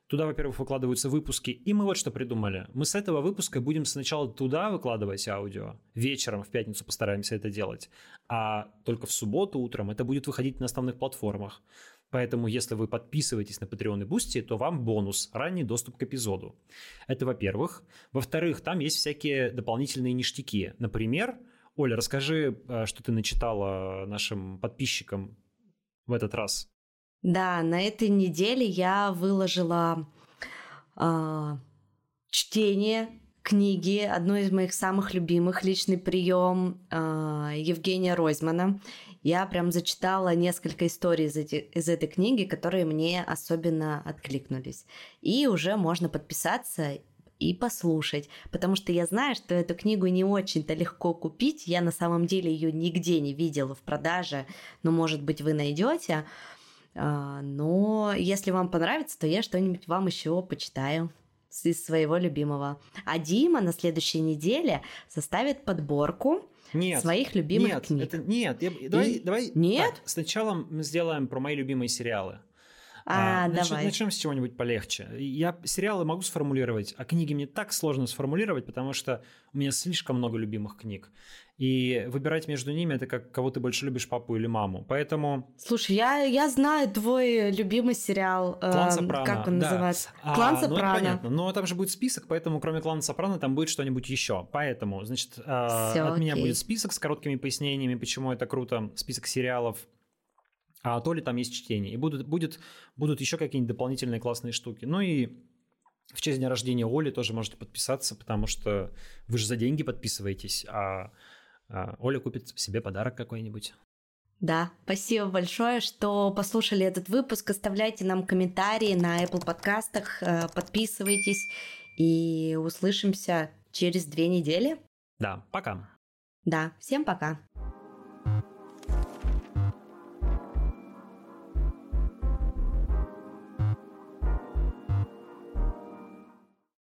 Туда, во-первых, выкладываются выпуски, и мы вот что придумали. Мы с этого выпуска будем сначала туда выкладывать аудио, вечером в пятницу постараемся это делать, а только в субботу утром это будет выходить на основных платформах. Поэтому, если вы подписываетесь на Patreon и Boosty, то вам бонус – ранний доступ к эпизоду. Это во-первых. Во-вторых, там есть всякие дополнительные ништяки. Например, Оля, расскажи, э, что ты начитала нашим подписчикам в этот раз. Да, на этой неделе я выложила э, чтение книги, одну из моих самых любимых, личный прием э, Евгения Ройзмана. Я прям зачитала несколько историй из, эти, из этой книги, которые мне особенно откликнулись. И уже можно подписаться и послушать, потому что я знаю, что эту книгу не очень-то легко купить. Я на самом деле ее нигде не видела в продаже, но, может быть, вы найдете. А, но если вам понравится, то я что-нибудь вам еще почитаю из своего любимого. А Дима на следующей неделе составит подборку нет, своих любимых нет, книг. Это, нет, я, давай, И... давай. Нет. Так, сначала мы сделаем про мои любимые сериалы. А, а, давай. Начнем с чего-нибудь полегче. Я сериалы могу сформулировать, а книги мне так сложно сформулировать, потому что у меня слишком много любимых книг. И выбирать между ними это как кого ты больше любишь, папу или маму. Поэтому. Слушай, я, я знаю твой любимый сериал. Клан э, Сопрано. Как он да. называется? А, Клан Сопрано. Ну, понятно. Но там же будет список, поэтому кроме Клана Сопрано там будет что-нибудь еще. Поэтому, значит, Всё, от окей. меня будет список с короткими пояснениями, почему это круто, список сериалов, а то ли там есть чтение. И будут, будет, будут еще какие-нибудь дополнительные классные штуки. Ну и в честь дня рождения Оли тоже можете подписаться, потому что вы же за деньги подписываетесь, а Оля купит себе подарок какой-нибудь. Да, спасибо большое, что послушали этот выпуск. Оставляйте нам комментарии на Apple подкастах, э, подписывайтесь и услышимся через две недели. Да, пока. Да, всем пока.